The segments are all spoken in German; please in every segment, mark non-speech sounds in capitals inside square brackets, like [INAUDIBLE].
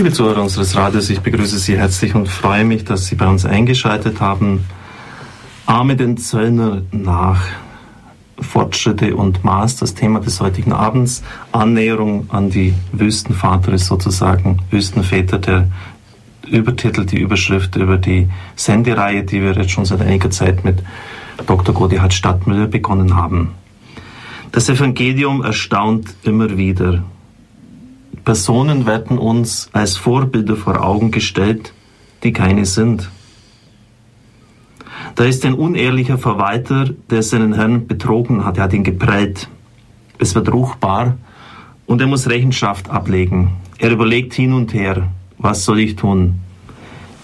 Liebe Zuhörer unseres Radios, ich begrüße Sie herzlich und freue mich, dass Sie bei uns eingeschaltet haben. Arme den Zöllner nach Fortschritte und Maß, das Thema des heutigen Abends. Annäherung an die Wüstenvater ist sozusagen Wüstenväter der Übertitel, die Überschrift über die Sendereihe, die wir jetzt schon seit einiger Zeit mit Dr. Godehard Stadtmüller begonnen haben. Das Evangelium erstaunt immer wieder. Personen werden uns als Vorbilder vor Augen gestellt, die keine sind. Da ist ein unehrlicher Verwalter, der seinen Herrn betrogen hat. Er hat ihn geprellt. Es wird ruchbar und er muss Rechenschaft ablegen. Er überlegt hin und her, was soll ich tun?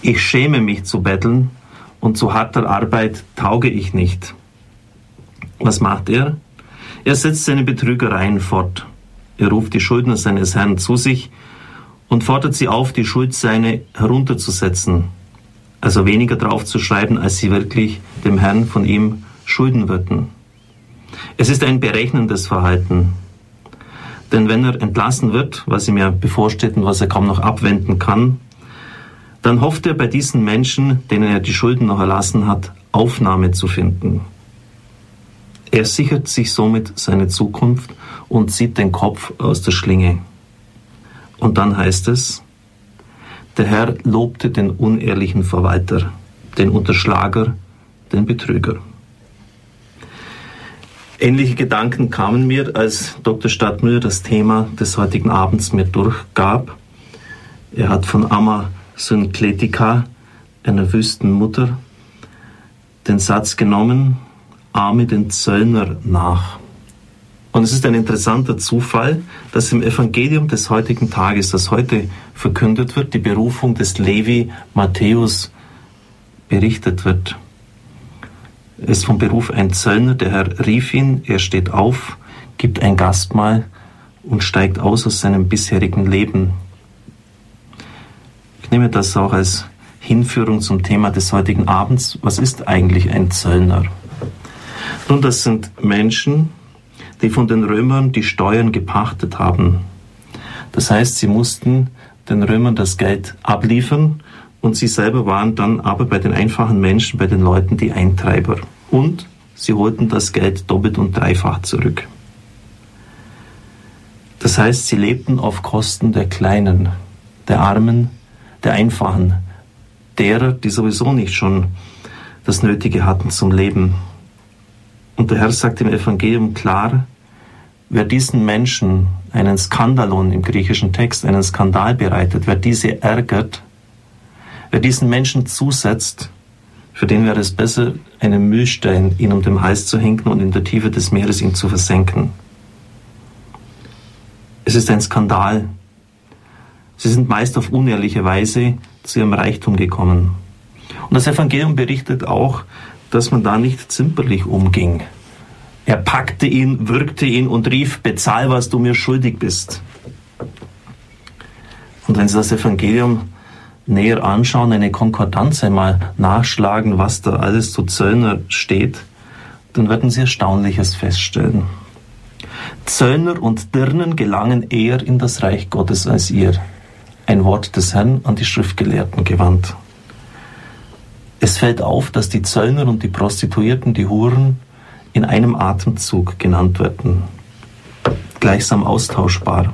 Ich schäme mich zu betteln und zu harter Arbeit tauge ich nicht. Was macht er? Er setzt seine Betrügereien fort. Er ruft die Schuldner seines Herrn zu sich und fordert sie auf, die Schuld seine herunterzusetzen, also weniger draufzuschreiben, als sie wirklich dem Herrn von ihm schulden würden. Es ist ein berechnendes Verhalten. Denn wenn er entlassen wird, was ihm ja bevorsteht und was er kaum noch abwenden kann, dann hofft er bei diesen Menschen, denen er die Schulden noch erlassen hat, Aufnahme zu finden. Er sichert sich somit seine Zukunft und zieht den Kopf aus der Schlinge. Und dann heißt es, der Herr lobte den unehrlichen Verwalter, den Unterschlager, den Betrüger. Ähnliche Gedanken kamen mir, als Dr. Stadtmüller das Thema des heutigen Abends mir durchgab. Er hat von Amma Synkletika, einer Wüstenmutter, den Satz genommen, ahme den Zöllner nach. Und es ist ein interessanter Zufall, dass im Evangelium des heutigen Tages, das heute verkündet wird, die Berufung des Levi Matthäus berichtet wird. Es ist vom Beruf ein Zöllner, der Herr rief ihn, er steht auf, gibt ein Gastmahl und steigt aus aus seinem bisherigen Leben. Ich nehme das auch als Hinführung zum Thema des heutigen Abends. Was ist eigentlich ein Zöllner? Nun, das sind Menschen, die von den Römern die Steuern gepachtet haben. Das heißt, sie mussten den Römern das Geld abliefern und sie selber waren dann aber bei den einfachen Menschen, bei den Leuten die Eintreiber. Und sie holten das Geld doppelt und dreifach zurück. Das heißt, sie lebten auf Kosten der Kleinen, der Armen, der Einfachen, derer, die sowieso nicht schon das Nötige hatten zum Leben. Und der Herr sagt im Evangelium klar, wer diesen Menschen einen Skandalon im griechischen Text, einen Skandal bereitet, wer diese ärgert, wer diesen Menschen zusetzt, für den wäre es besser, einen Mühlstein ihn um den Hals zu hängen und in der Tiefe des Meeres ihn zu versenken. Es ist ein Skandal. Sie sind meist auf unehrliche Weise zu ihrem Reichtum gekommen. Und das Evangelium berichtet auch, dass man da nicht zimperlich umging. Er packte ihn, würgte ihn und rief, bezahl, was du mir schuldig bist. Und wenn Sie das Evangelium näher anschauen, eine Konkordanz einmal nachschlagen, was da alles zu Zöllner steht, dann werden Sie Erstaunliches feststellen. Zöllner und Dirnen gelangen eher in das Reich Gottes als ihr. Ein Wort des Herrn an die Schriftgelehrten gewandt. Es fällt auf, dass die Zöllner und die Prostituierten, die Huren, in einem Atemzug genannt werden, gleichsam austauschbar.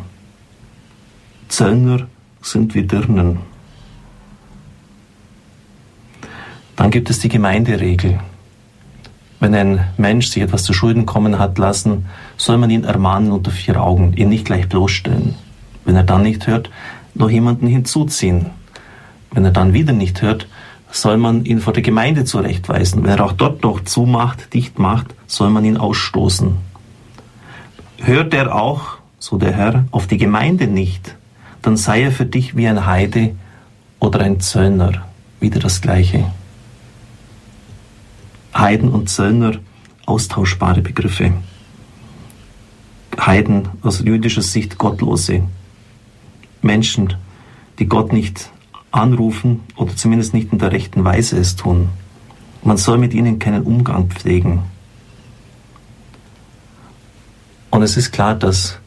Zöllner sind wie Dirnen. Dann gibt es die Gemeinderegel. Wenn ein Mensch sich etwas zu Schulden kommen hat lassen, soll man ihn ermahnen unter vier Augen, ihn nicht gleich bloßstellen. Wenn er dann nicht hört, noch jemanden hinzuziehen. Wenn er dann wieder nicht hört, soll man ihn vor der Gemeinde zurechtweisen. Wenn er auch dort noch zumacht, dicht macht, soll man ihn ausstoßen. Hört er auch, so der Herr, auf die Gemeinde nicht, dann sei er für dich wie ein Heide oder ein Zöllner. Wieder das Gleiche. Heiden und Zöllner, austauschbare Begriffe. Heiden aus jüdischer Sicht Gottlose. Menschen, die Gott nicht anrufen oder zumindest nicht in der rechten Weise es tun. Man soll mit ihnen keinen Umgang pflegen. Und es ist klar, dass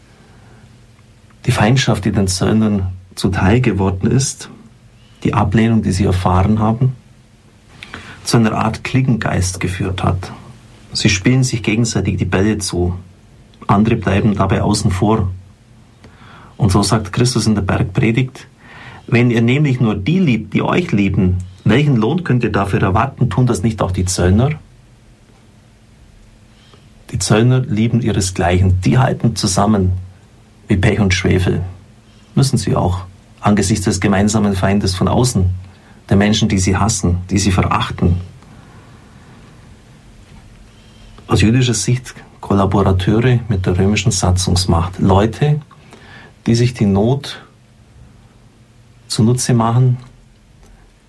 die Feindschaft, die den Söldnern zuteil geworden ist, die Ablehnung, die sie erfahren haben, zu einer Art Klickengeist geführt hat. Sie spielen sich gegenseitig die Bälle zu. Andere bleiben dabei außen vor. Und so sagt Christus in der Bergpredigt, wenn ihr nämlich nur die liebt, die euch lieben, welchen Lohn könnt ihr dafür erwarten? Tun das nicht auch die Zöllner? Die Zöllner lieben ihresgleichen. Die halten zusammen wie Pech und Schwefel. Müssen sie auch. Angesichts des gemeinsamen Feindes von außen. Der Menschen, die sie hassen, die sie verachten. Aus jüdischer Sicht Kollaborateure mit der römischen Satzungsmacht. Leute, die sich die Not zunutze machen,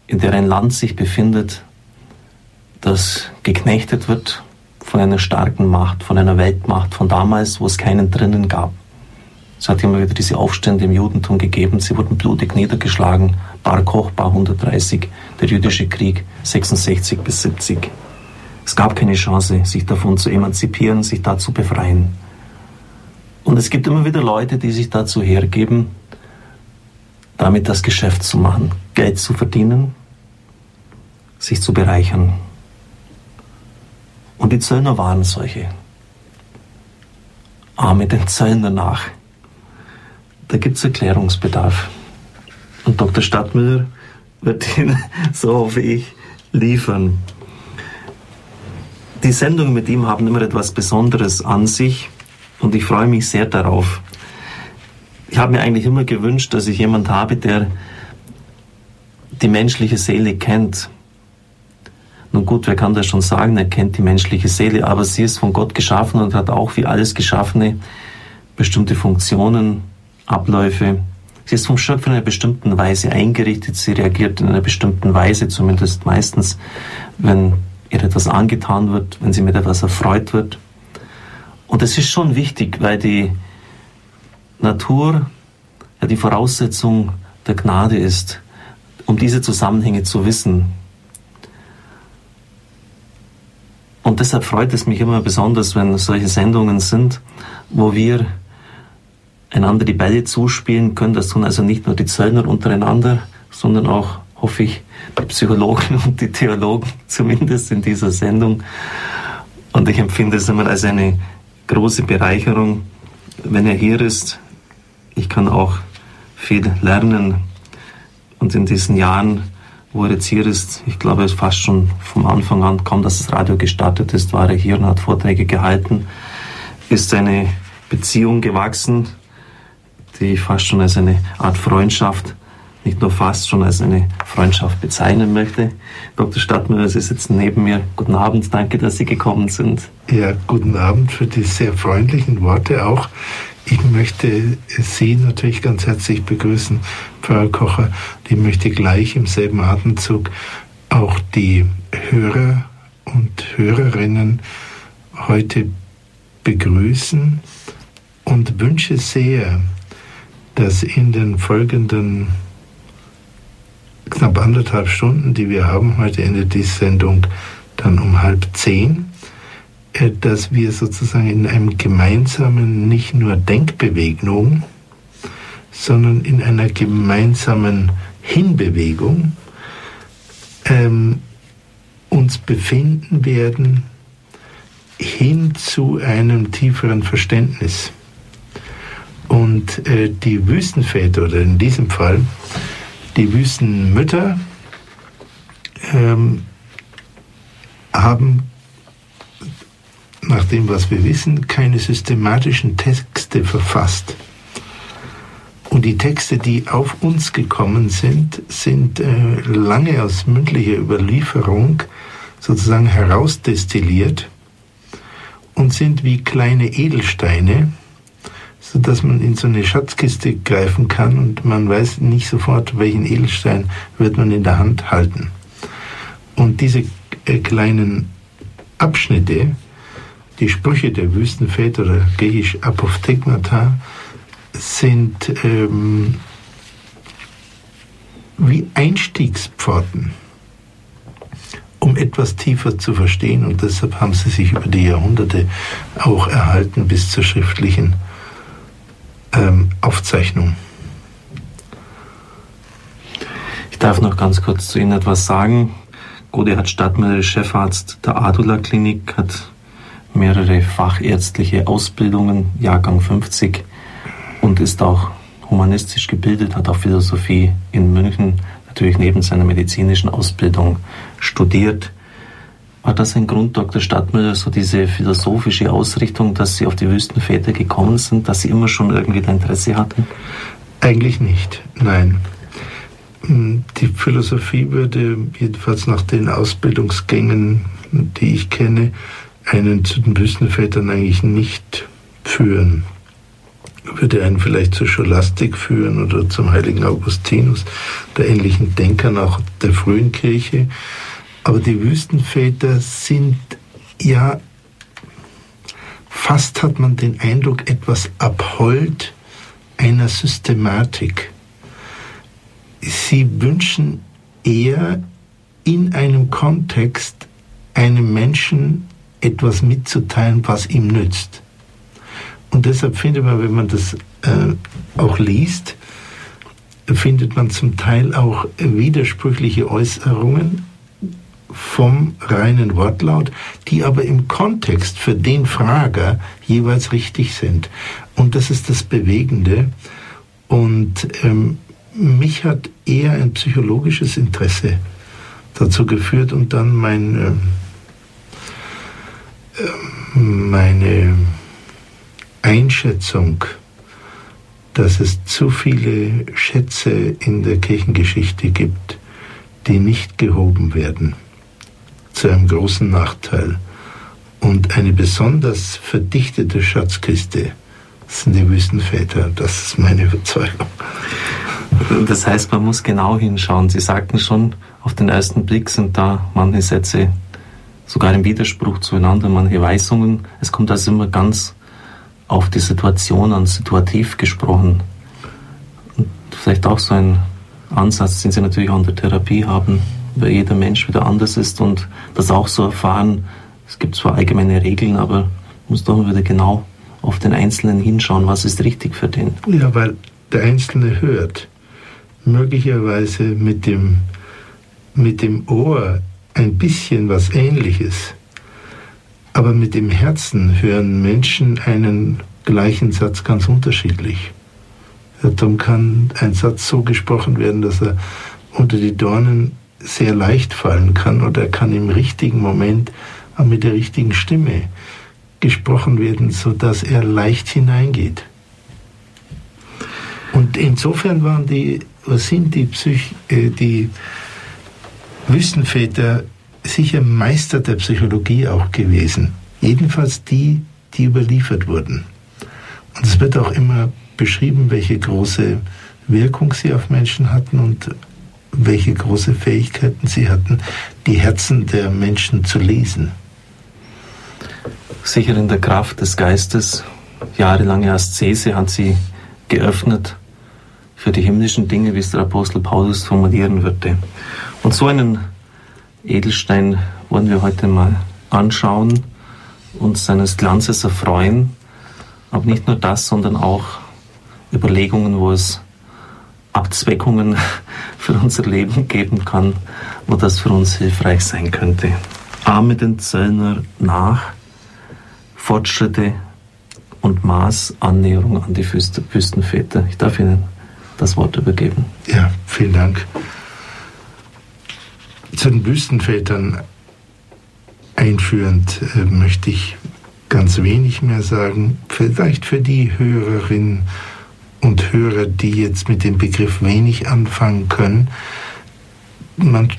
in der ein Land sich befindet, das geknechtet wird von einer starken Macht, von einer Weltmacht von damals, wo es keinen drinnen gab. Es hat immer wieder diese Aufstände im Judentum gegeben. Sie wurden blutig niedergeschlagen. Bar Kochbar 130, der jüdische Krieg 66 bis 70. Es gab keine Chance, sich davon zu emanzipieren, sich da zu befreien. Und es gibt immer wieder Leute, die sich dazu hergeben, damit das Geschäft zu machen, Geld zu verdienen, sich zu bereichern. Und die Zöllner waren solche. Arme den Zöllner nach. Da gibt es Erklärungsbedarf. Und Dr. Stadtmüller wird ihn, [LAUGHS] so hoffe ich, liefern. Die Sendungen mit ihm haben immer etwas Besonderes an sich und ich freue mich sehr darauf. Ich habe mir eigentlich immer gewünscht, dass ich jemand habe, der die menschliche Seele kennt. Nun gut, wer kann das schon sagen, er kennt die menschliche Seele, aber sie ist von Gott geschaffen und hat auch wie alles Geschaffene bestimmte Funktionen, Abläufe. Sie ist vom Schöpfer in einer bestimmten Weise eingerichtet, sie reagiert in einer bestimmten Weise, zumindest meistens, wenn ihr etwas angetan wird, wenn sie mit etwas erfreut wird. Und es ist schon wichtig, weil die Natur ja die Voraussetzung der Gnade ist, um diese Zusammenhänge zu wissen. Und deshalb freut es mich immer besonders, wenn solche Sendungen sind, wo wir einander die Bälle zuspielen können. Das tun also nicht nur die Zöllner untereinander, sondern auch, hoffe ich, die Psychologen [LAUGHS] und die Theologen, zumindest in dieser Sendung. Und ich empfinde es immer als eine große Bereicherung, wenn er hier ist. Ich kann auch viel lernen. Und in diesen Jahren, wo er jetzt hier ist, ich glaube, es fast schon vom Anfang an, kaum dass das Radio gestartet ist, war er hier und hat Vorträge gehalten, ist eine Beziehung gewachsen, die ich fast schon als eine Art Freundschaft nicht nur fast schon als eine Freundschaft bezeichnen möchte. Dr. Stadtmüller, Sie sitzen neben mir. Guten Abend, danke, dass Sie gekommen sind. Ja, guten Abend für die sehr freundlichen Worte auch. Ich möchte Sie natürlich ganz herzlich begrüßen, Pfarrer Kocher. Ich möchte gleich im selben Atemzug auch die Hörer und Hörerinnen heute begrüßen und wünsche sehr, dass in den folgenden knapp anderthalb Stunden, die wir haben. Heute endet die Sendung dann um halb zehn, dass wir sozusagen in einem gemeinsamen, nicht nur Denkbewegung, sondern in einer gemeinsamen Hinbewegung ähm, uns befinden werden hin zu einem tieferen Verständnis. Und äh, die Wüstenväter, oder in diesem Fall die Wüstenmütter ähm, haben, nach dem, was wir wissen, keine systematischen Texte verfasst. Und die Texte, die auf uns gekommen sind, sind äh, lange aus mündlicher Überlieferung sozusagen herausdestilliert und sind wie kleine Edelsteine, sodass man in so eine Schatzkiste greifen kann und man weiß nicht sofort, welchen Edelstein wird man in der Hand halten. Und diese äh, kleinen Abschnitte, die Sprüche der Wüstenväter oder griechisch Apophthegmata, sind ähm, wie Einstiegspforten, um etwas tiefer zu verstehen. Und deshalb haben sie sich über die Jahrhunderte auch erhalten bis zur schriftlichen ähm, Aufzeichnung. Ich darf noch ganz kurz zu Ihnen etwas sagen. Gode hat Stadtmüller Chefarzt der Adula Klinik, hat mehrere fachärztliche Ausbildungen, Jahrgang 50 und ist auch humanistisch gebildet, hat auch Philosophie in München, natürlich neben seiner medizinischen Ausbildung studiert. War das ein Grund, Dr. Stadtmüller, so diese philosophische Ausrichtung, dass Sie auf die Wüstenväter gekommen sind, dass Sie immer schon irgendwie ein Interesse hatten? Eigentlich nicht, nein. Die Philosophie würde jedenfalls nach den Ausbildungsgängen, die ich kenne, einen zu den Wüstenvätern eigentlich nicht führen. Würde einen vielleicht zur Scholastik führen oder zum heiligen Augustinus, der ähnlichen Denkern auch der frühen Kirche. Aber die Wüstenväter sind ja, fast hat man den Eindruck, etwas abhold einer Systematik. Sie wünschen eher in einem Kontext einem Menschen etwas mitzuteilen, was ihm nützt. Und deshalb findet man, wenn man das äh, auch liest, findet man zum Teil auch widersprüchliche Äußerungen vom reinen Wortlaut, die aber im Kontext für den Frager jeweils richtig sind. Und das ist das Bewegende. Und ähm, mich hat eher ein psychologisches Interesse dazu geführt und dann mein, äh, meine Einschätzung, dass es zu viele Schätze in der Kirchengeschichte gibt, die nicht gehoben werden, zu einem großen Nachteil. Und eine besonders verdichtete Schatzkiste sind die Wüstenväter. Das ist meine Überzeugung. Das heißt, man muss genau hinschauen. Sie sagten schon, auf den ersten Blick sind da manche Sätze sogar im Widerspruch zueinander, manche Weisungen. Es kommt also immer ganz auf die Situation an, situativ gesprochen. Und vielleicht auch so ein Ansatz, den Sie natürlich auch in der Therapie haben, weil jeder Mensch wieder anders ist und das auch so erfahren. Es gibt zwar allgemeine Regeln, aber muss doch wieder genau auf den Einzelnen hinschauen, was ist richtig für den. Ja, weil der Einzelne hört möglicherweise mit dem, mit dem Ohr ein bisschen was Ähnliches, aber mit dem Herzen hören Menschen einen gleichen Satz ganz unterschiedlich. Darum kann ein Satz so gesprochen werden, dass er unter die Dornen sehr leicht fallen kann oder er kann im richtigen Moment mit der richtigen Stimme gesprochen werden, sodass er leicht hineingeht. Und insofern waren die was sind die, Psych äh, die Wüstenväter sicher Meister der Psychologie auch gewesen. Jedenfalls die, die überliefert wurden. Und es wird auch immer beschrieben, welche große Wirkung sie auf Menschen hatten und welche große Fähigkeiten sie hatten, die Herzen der Menschen zu lesen. Sicher in der Kraft des Geistes, jahrelange Aszese hat sie geöffnet für die himmlischen Dinge, wie es der Apostel Paulus formulieren würde. Und so einen Edelstein wollen wir heute mal anschauen, uns seines Glanzes erfreuen, aber nicht nur das, sondern auch Überlegungen, wo es Abzweckungen [LAUGHS] für unser Leben geben kann, wo das für uns hilfreich sein könnte. Ahme den Zöllner nach, Fortschritte und Maß Annäherung an die Wüstenväter. Ich darf Ihnen das Wort übergeben. Ja, vielen Dank. Zu den Wüstenvätern einführend äh, möchte ich ganz wenig mehr sagen. Vielleicht für die Hörerinnen und Hörer, die jetzt mit dem Begriff wenig anfangen können. Man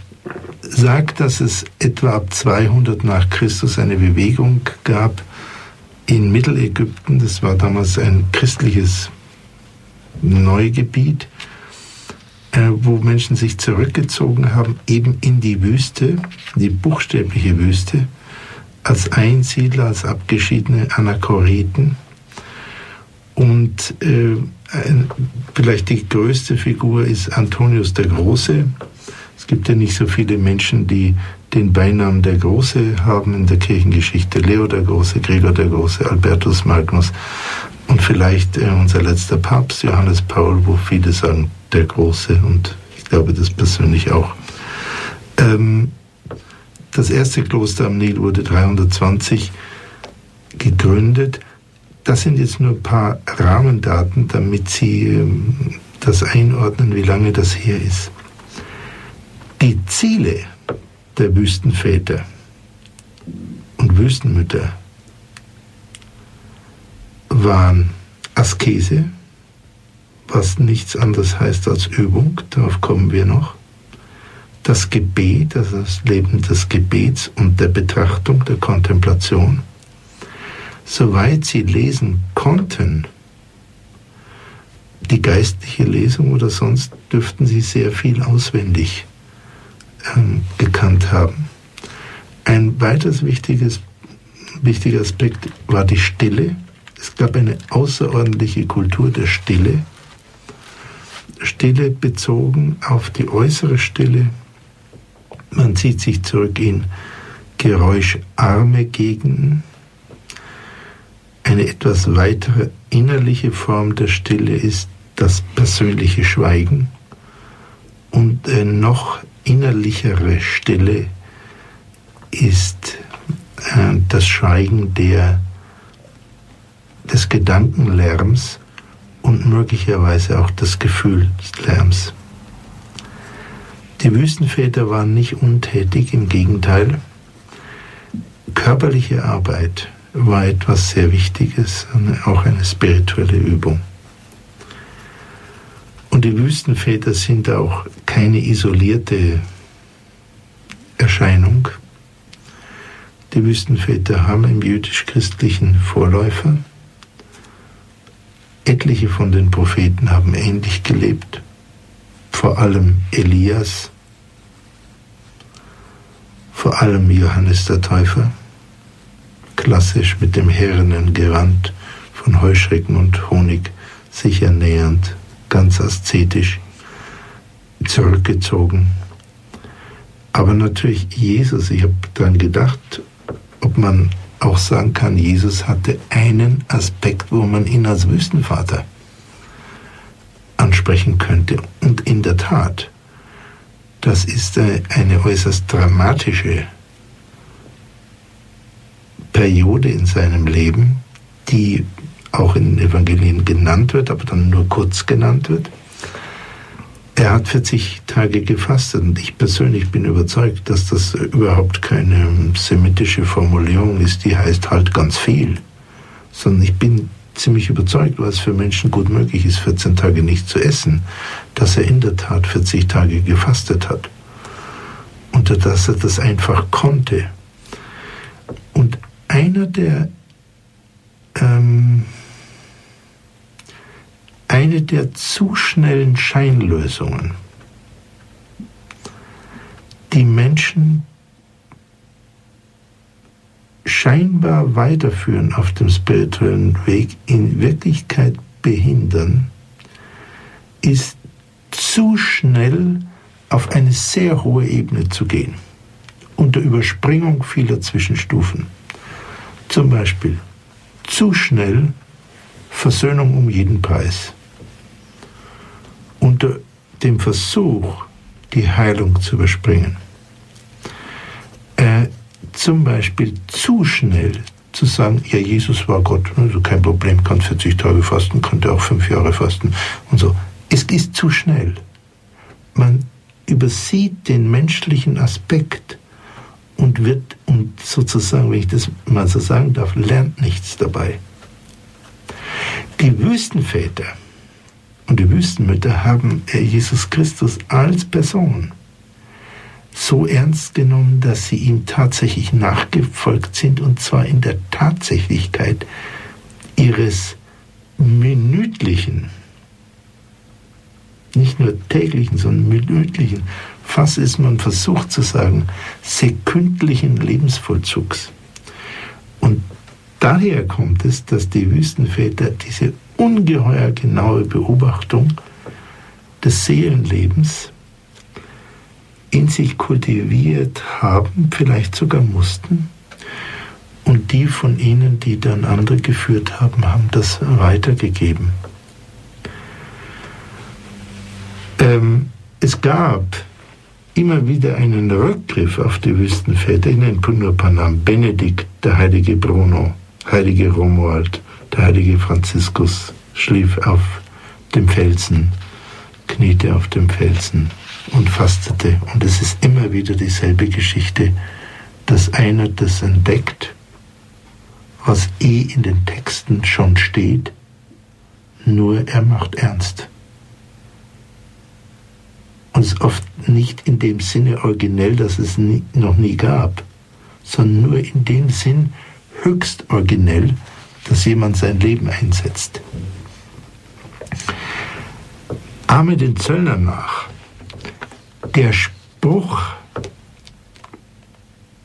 sagt, dass es etwa ab 200 nach Christus eine Bewegung gab in Mittelägypten. Das war damals ein christliches Neugebiet, wo Menschen sich zurückgezogen haben, eben in die Wüste, die buchstäbliche Wüste, als Einsiedler, als abgeschiedene Anachoreten. Und äh, vielleicht die größte Figur ist Antonius der Große. Es gibt ja nicht so viele Menschen, die den Beinamen der Große haben in der Kirchengeschichte. Leo der Große, Gregor der Große, Albertus Magnus. Und vielleicht äh, unser letzter Papst, Johannes Paul, wo viele sagen, der Große. Und ich glaube das persönlich auch. Ähm, das erste Kloster am Nil wurde 320 gegründet. Das sind jetzt nur ein paar Rahmendaten, damit Sie ähm, das einordnen, wie lange das her ist. Die Ziele der Wüstenväter und Wüstenmütter waren Askese, was nichts anderes heißt als Übung, darauf kommen wir noch. Das Gebet, also das Leben des Gebets und der Betrachtung, der Kontemplation. Soweit sie lesen konnten, die geistliche Lesung oder sonst, dürften sie sehr viel auswendig ähm, gekannt haben. Ein weiteres wichtiges, wichtiger Aspekt war die Stille. Es gab eine außerordentliche Kultur der Stille. Stille bezogen auf die äußere Stille. Man zieht sich zurück in geräuscharme Gegenden. Eine etwas weitere innerliche Form der Stille ist das persönliche Schweigen und eine noch innerlichere Stille ist äh, das Schweigen der, des Gedankenlärms und möglicherweise auch des Gefühlslärms. Die Wüstenväter waren nicht untätig, im Gegenteil. Körperliche Arbeit war etwas sehr Wichtiges, auch eine spirituelle Übung. Und die Wüstenväter sind auch keine isolierte Erscheinung. Die Wüstenväter haben im jüdisch-christlichen Vorläufer. Etliche von den Propheten haben ähnlich gelebt, vor allem Elias, vor allem Johannes der Täufer, klassisch mit dem herrenen Gewand von Heuschrecken und Honig sich ernährend, ganz aszetisch, zurückgezogen. Aber natürlich Jesus, ich habe daran gedacht, ob man auch sagen kann, Jesus hatte einen Aspekt, wo man ihn als Wüstenvater ansprechen könnte. Und in der Tat, das ist eine äußerst dramatische Periode in seinem Leben, die auch in den Evangelien genannt wird, aber dann nur kurz genannt wird. Er hat 40 Tage gefastet und ich persönlich bin überzeugt, dass das überhaupt keine semitische Formulierung ist, die heißt halt ganz viel, sondern ich bin ziemlich überzeugt, was für Menschen gut möglich ist, 14 Tage nicht zu essen, dass er in der Tat 40 Tage gefastet hat. Und dass er das einfach konnte. Und einer der ähm, eine der zu schnellen Scheinlösungen, die Menschen scheinbar weiterführen auf dem spirituellen Weg, in Wirklichkeit behindern, ist zu schnell auf eine sehr hohe Ebene zu gehen, unter Überspringung vieler Zwischenstufen. Zum Beispiel zu schnell Versöhnung um jeden Preis unter dem Versuch, die Heilung zu überspringen. Äh, zum Beispiel zu schnell zu sagen, ja, Jesus war Gott, also kein Problem, kann 40 Tage fasten, könnte auch fünf Jahre fasten und so. Es ist zu schnell. Man übersieht den menschlichen Aspekt und wird, und sozusagen, wenn ich das mal so sagen darf, lernt nichts dabei. Die Wüstenväter, und die Wüstenmütter haben Jesus Christus als Person so ernst genommen, dass sie ihm tatsächlich nachgefolgt sind und zwar in der Tatsächlichkeit ihres minütlichen, nicht nur täglichen, sondern minütlichen, fast ist man versucht zu sagen, sekündlichen Lebensvollzugs. Und daher kommt es, dass die Wüstenväter diese ungeheuer genaue Beobachtung des Seelenlebens in sich kultiviert haben, vielleicht sogar mussten. Und die von ihnen, die dann andere geführt haben, haben das weitergegeben. Ähm, Es gab immer wieder einen Rückgriff auf die Wüstenväter in den Punurpanam. Benedikt, der heilige Bruno, heilige Romuald, der heilige Franziskus schlief auf dem Felsen, kniete auf dem Felsen und fastete. Und es ist immer wieder dieselbe Geschichte, dass einer das entdeckt, was eh in den Texten schon steht, nur er macht ernst. Und es ist oft nicht in dem Sinne originell, dass es nie, noch nie gab, sondern nur in dem Sinn höchst originell, dass jemand sein Leben einsetzt. Ahme den Zöllner nach. Der Spruch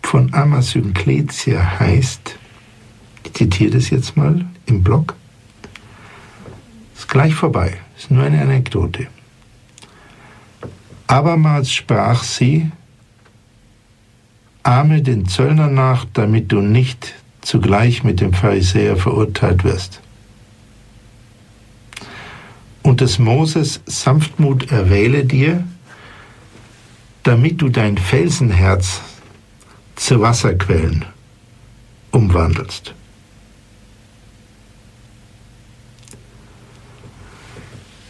von Amasyn Kletia heißt, ich zitiere das jetzt mal im Blog, ist gleich vorbei, ist nur eine Anekdote. Abermals sprach sie, ahme den Zöllner nach, damit du nicht zugleich mit dem Pharisäer verurteilt wirst. Und des Moses Sanftmut erwähle dir, damit du dein Felsenherz zu Wasserquellen umwandelst.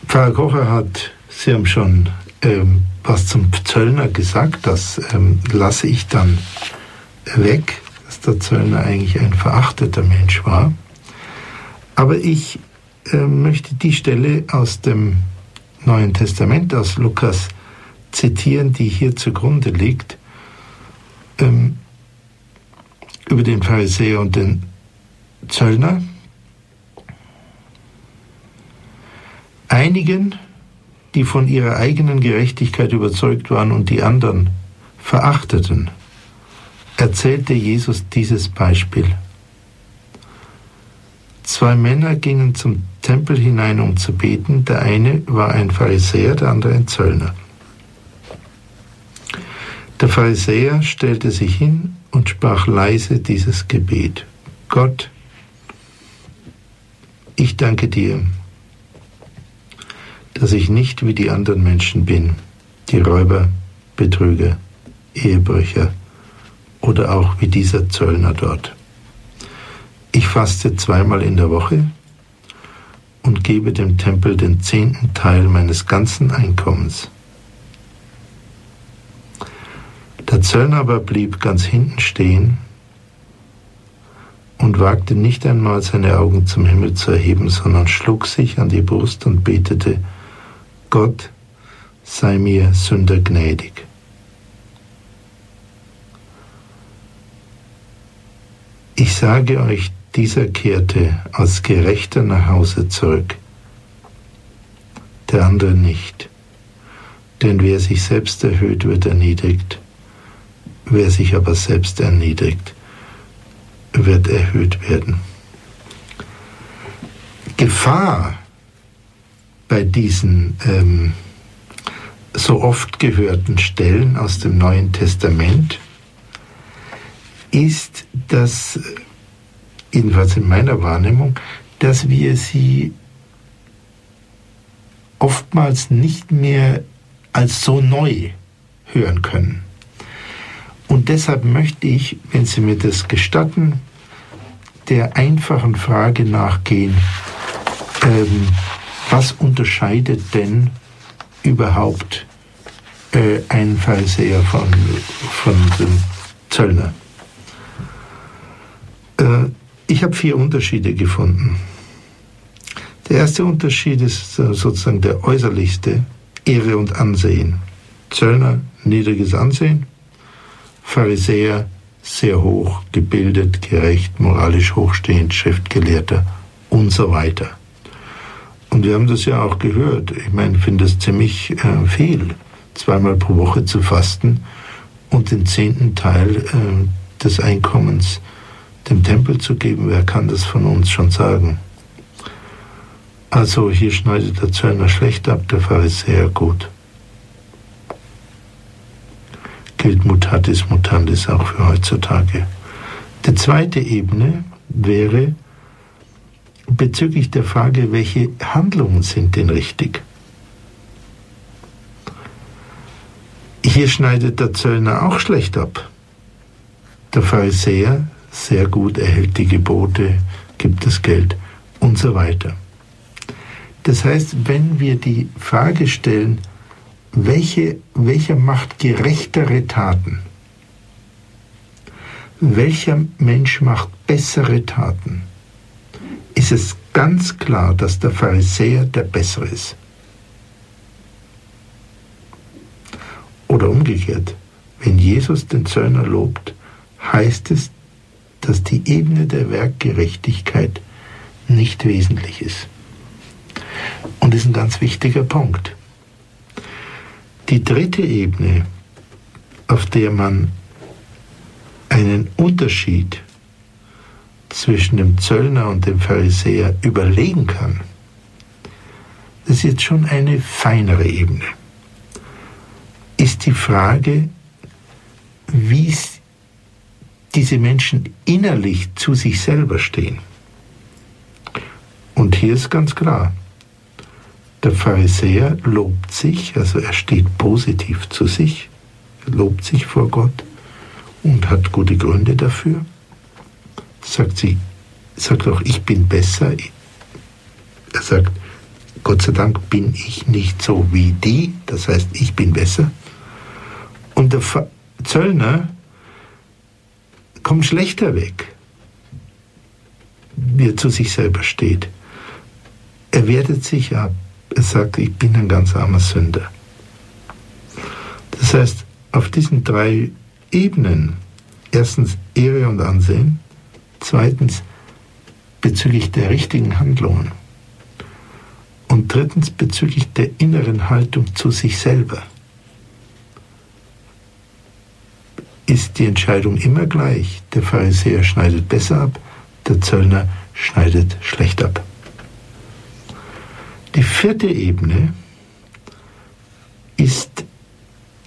Pfarrer Kocher hat, Sie haben schon ähm, was zum Zöllner gesagt, das ähm, lasse ich dann weg, der Zöllner eigentlich ein verachteter Mensch war. Aber ich äh, möchte die Stelle aus dem Neuen Testament, aus Lukas, zitieren, die hier zugrunde liegt, ähm, über den Pharisäer und den Zöllner. Einigen, die von ihrer eigenen Gerechtigkeit überzeugt waren und die anderen verachteten, erzählte Jesus dieses Beispiel. Zwei Männer gingen zum Tempel hinein, um zu beten. Der eine war ein Pharisäer, der andere ein Zöllner. Der Pharisäer stellte sich hin und sprach leise dieses Gebet. Gott, ich danke dir, dass ich nicht wie die anderen Menschen bin, die Räuber, Betrüger, Ehebrecher oder auch wie dieser Zöllner dort. Ich faste zweimal in der Woche und gebe dem Tempel den zehnten Teil meines ganzen Einkommens. Der Zöllner aber blieb ganz hinten stehen und wagte nicht einmal seine Augen zum Himmel zu erheben, sondern schlug sich an die Brust und betete, Gott sei mir Sünder gnädig. Ich sage euch, dieser kehrte als Gerechter nach Hause zurück, der andere nicht. Denn wer sich selbst erhöht, wird erniedrigt, wer sich aber selbst erniedrigt, wird erhöht werden. Gefahr bei diesen ähm, so oft gehörten Stellen aus dem Neuen Testament ist, dass jedenfalls in meiner Wahrnehmung, dass wir sie oftmals nicht mehr als so neu hören können. Und deshalb möchte ich, wenn Sie mir das gestatten, der einfachen Frage nachgehen, ähm, was unterscheidet denn überhaupt äh, ein Pharisäer von, von dem Zöllner? Äh, ich habe vier Unterschiede gefunden. Der erste Unterschied ist sozusagen der äußerlichste, Ehre und Ansehen. Zöllner, niedriges Ansehen, Pharisäer, sehr hoch, gebildet, gerecht, moralisch hochstehend, Schriftgelehrter und so weiter. Und wir haben das ja auch gehört. Ich meine, ich finde es ziemlich äh, viel, zweimal pro Woche zu fasten und den zehnten Teil äh, des Einkommens dem Tempel zu geben, wer kann das von uns schon sagen? Also hier schneidet der Zöllner schlecht ab, der Pharisäer gut. Gilt mutatis mutandis auch für heutzutage. Die zweite Ebene wäre bezüglich der Frage, welche Handlungen sind denn richtig? Hier schneidet der Zöllner auch schlecht ab. Der Pharisäer sehr gut, erhält die Gebote, gibt das Geld und so weiter. Das heißt, wenn wir die Frage stellen, welche, welcher macht gerechtere Taten? Welcher Mensch macht bessere Taten? Ist es ganz klar, dass der Pharisäer der Bessere ist. Oder umgekehrt, wenn Jesus den Zöllner lobt, heißt es, dass die Ebene der Werkgerechtigkeit nicht wesentlich ist. Und das ist ein ganz wichtiger Punkt. Die dritte Ebene, auf der man einen Unterschied zwischen dem Zöllner und dem Pharisäer überlegen kann, das ist jetzt schon eine feinere Ebene, ist die Frage, wie diese Menschen innerlich zu sich selber stehen. Und hier ist ganz klar, der Pharisäer lobt sich, also er steht positiv zu sich, lobt sich vor Gott und hat gute Gründe dafür. Sagt sie, sagt auch, ich bin besser. Er sagt, Gott sei Dank bin ich nicht so wie die, das heißt, ich bin besser. Und der Zöllner kommt schlechter weg, wie er zu sich selber steht. Er wertet sich ab. Er sagt, ich bin ein ganz armer Sünder. Das heißt, auf diesen drei Ebenen, erstens Ehre und Ansehen, zweitens bezüglich der richtigen Handlungen und drittens bezüglich der inneren Haltung zu sich selber, ist die Entscheidung immer gleich. Der Pharisäer schneidet besser ab, der Zöllner schneidet schlecht ab. Die vierte Ebene ist,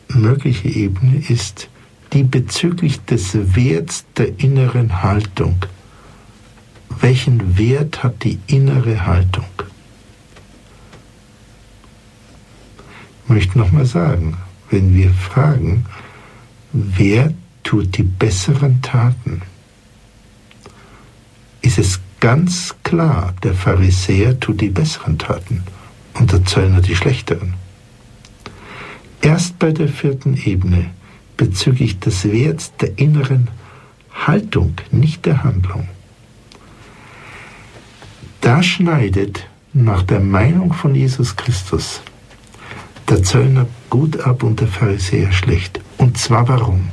mögliche Ebene ist die bezüglich des Werts der inneren Haltung. Welchen Wert hat die innere Haltung? Ich möchte nochmal sagen, wenn wir fragen, wer tut die besseren Taten, ist es ganz klar, der Pharisäer tut die besseren Taten und der Zöllner die schlechteren. Erst bei der vierten Ebene bezüglich des Werts der inneren Haltung, nicht der Handlung. Da schneidet nach der Meinung von Jesus Christus der Zöllner gut ab und der Pharisäer schlecht. Und zwar warum?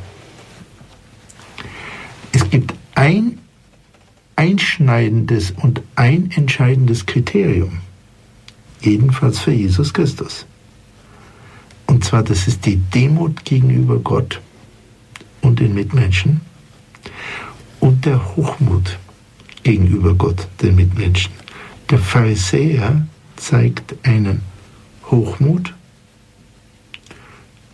Es gibt ein einschneidendes und ein entscheidendes Kriterium, jedenfalls für Jesus Christus. Und zwar, das ist die Demut gegenüber Gott und den Mitmenschen und der Hochmut gegenüber Gott, den Mitmenschen. Der Pharisäer zeigt einen Hochmut.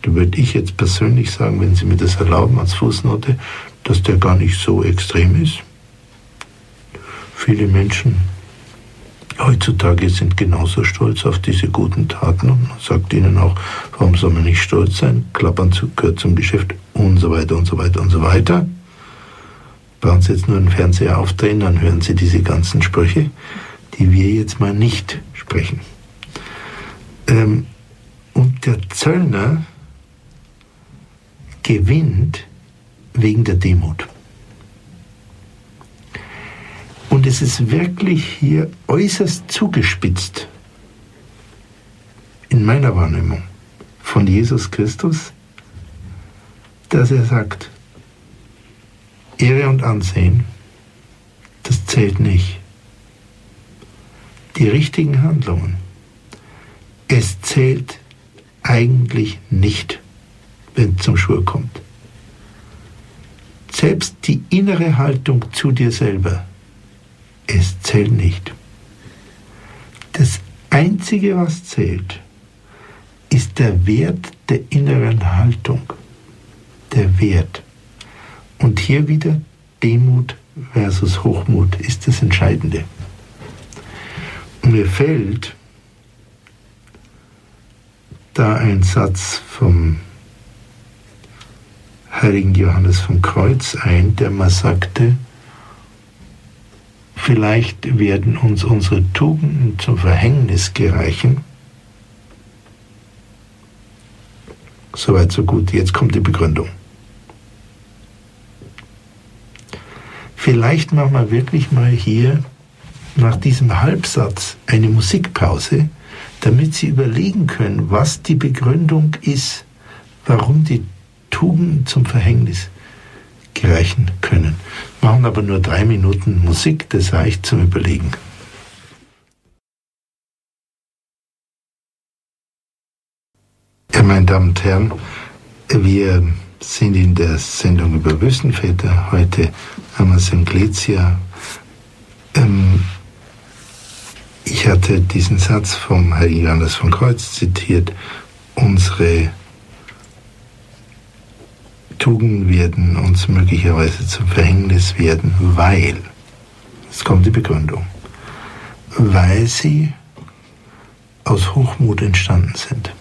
Da würde ich jetzt persönlich sagen, wenn Sie mir das erlauben als Fußnote, dass der gar nicht so extrem ist Viele Menschen heutzutage sind genauso stolz auf diese guten Taten und man sagt ihnen auch, warum soll man nicht stolz sein? Klappernzug gehört zum Geschäft und so weiter und so weiter und so weiter. Brauchen Sie jetzt nur den Fernseher aufdrehen, dann hören Sie diese ganzen Sprüche, die wir jetzt mal nicht sprechen. Ähm, und der Zöllner gewinnt wegen der Demut. Und es ist wirklich hier äußerst zugespitzt in meiner Wahrnehmung von Jesus Christus, dass er sagt, Ehre und Ansehen, das zählt nicht. Die richtigen Handlungen, es zählt eigentlich nicht, zum Schwur kommt. Selbst die innere Haltung zu dir selber es zählt nicht. Das Einzige, was zählt, ist der Wert der inneren Haltung. Der Wert. Und hier wieder Demut versus Hochmut ist das Entscheidende. Und mir fällt da ein Satz vom heiligen Johannes vom Kreuz ein, der mal sagte, vielleicht werden uns unsere Tugenden zum Verhängnis gereichen. Soweit, so gut. Jetzt kommt die Begründung. Vielleicht machen wir wirklich mal hier nach diesem Halbsatz eine Musikpause, damit Sie überlegen können, was die Begründung ist, warum die Tugenden zum Verhängnis gereichen können. Machen aber nur drei Minuten Musik, das reicht zum Überlegen. Ja, meine Damen und Herren, wir sind in der Sendung über Wüstenväter heute Amazon Gletia. Ähm, ich hatte diesen Satz vom Heiligen Johannes von Kreuz zitiert. Unsere Tugenden werden uns möglicherweise zum Verhängnis werden, weil, es kommt die Begründung, weil sie aus Hochmut entstanden sind.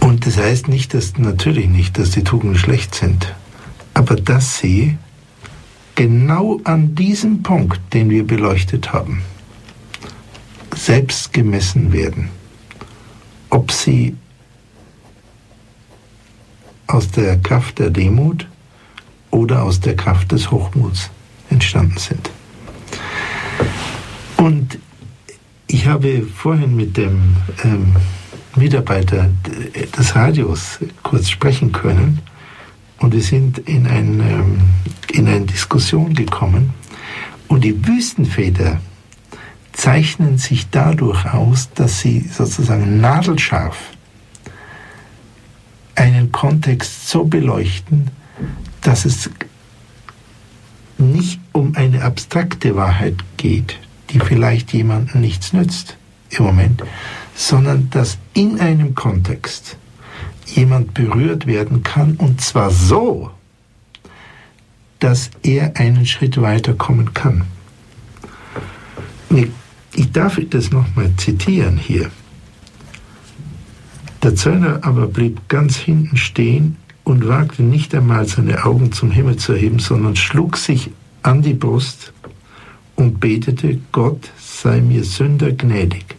Und das heißt nicht, dass natürlich nicht, dass die Tugenden schlecht sind, aber dass sie genau an diesem Punkt, den wir beleuchtet haben, selbst gemessen werden, ob sie aus der Kraft der Demut oder aus der Kraft des Hochmuts entstanden sind. Und ich habe vorhin mit dem ähm, Mitarbeiter des Radios kurz sprechen können und wir sind in, ein, ähm, in eine Diskussion gekommen und die Wüstenväter zeichnen sich dadurch aus, dass sie sozusagen nadelscharf einen Kontext so beleuchten, dass es nicht um eine abstrakte Wahrheit geht, die vielleicht jemandem nichts nützt im Moment, sondern dass in einem Kontext jemand berührt werden kann und zwar so, dass er einen Schritt weiterkommen kann. Ich darf das nochmal zitieren hier. Der Zöllner aber blieb ganz hinten stehen und wagte nicht einmal seine Augen zum Himmel zu erheben, sondern schlug sich an die Brust und betete, Gott sei mir Sünder gnädig.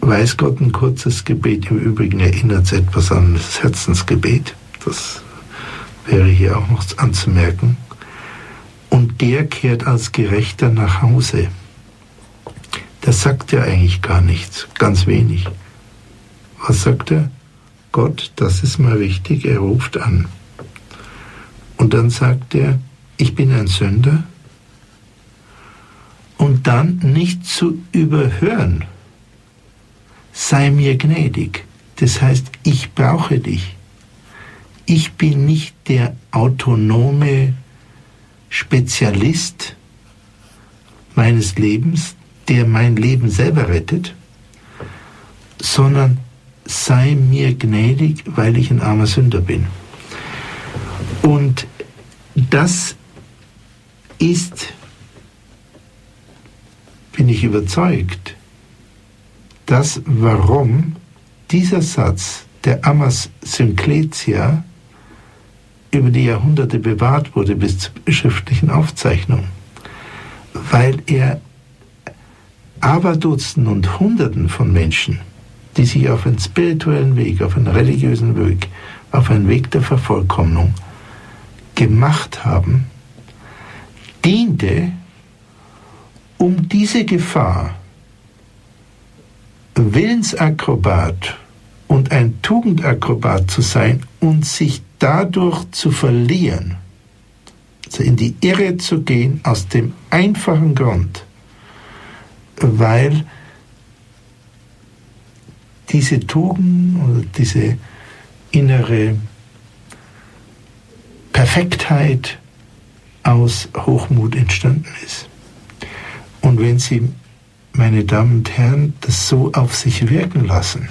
Weiß Gott ein kurzes Gebet, im Übrigen erinnert es etwas an das Herzensgebet, das wäre hier auch noch anzumerken. Und der kehrt als Gerechter nach Hause das sagt ja eigentlich gar nichts, ganz wenig. Was sagt er? Gott, das ist mal wichtig, er ruft an. Und dann sagt er, ich bin ein Sünder. Und dann nicht zu überhören, sei mir gnädig. Das heißt, ich brauche dich. Ich bin nicht der autonome Spezialist meines Lebens, der mein Leben selber rettet, sondern sei mir gnädig, weil ich ein armer Sünder bin. Und das ist, bin ich überzeugt, das, warum dieser Satz der Amas Synkletia über die Jahrhunderte bewahrt wurde bis zur schriftlichen Aufzeichnung, weil er Aberdutzenden und Hunderten von Menschen, die sich auf einen spirituellen Weg, auf einen religiösen Weg, auf einen Weg der Vervollkommnung gemacht haben, diente, um diese Gefahr, Willensakrobat und ein Tugendakrobat zu sein und sich dadurch zu verlieren, also in die Irre zu gehen, aus dem einfachen Grund, weil diese Tugend oder diese innere Perfektheit aus Hochmut entstanden ist. Und wenn Sie, meine Damen und Herren, das so auf sich wirken lassen,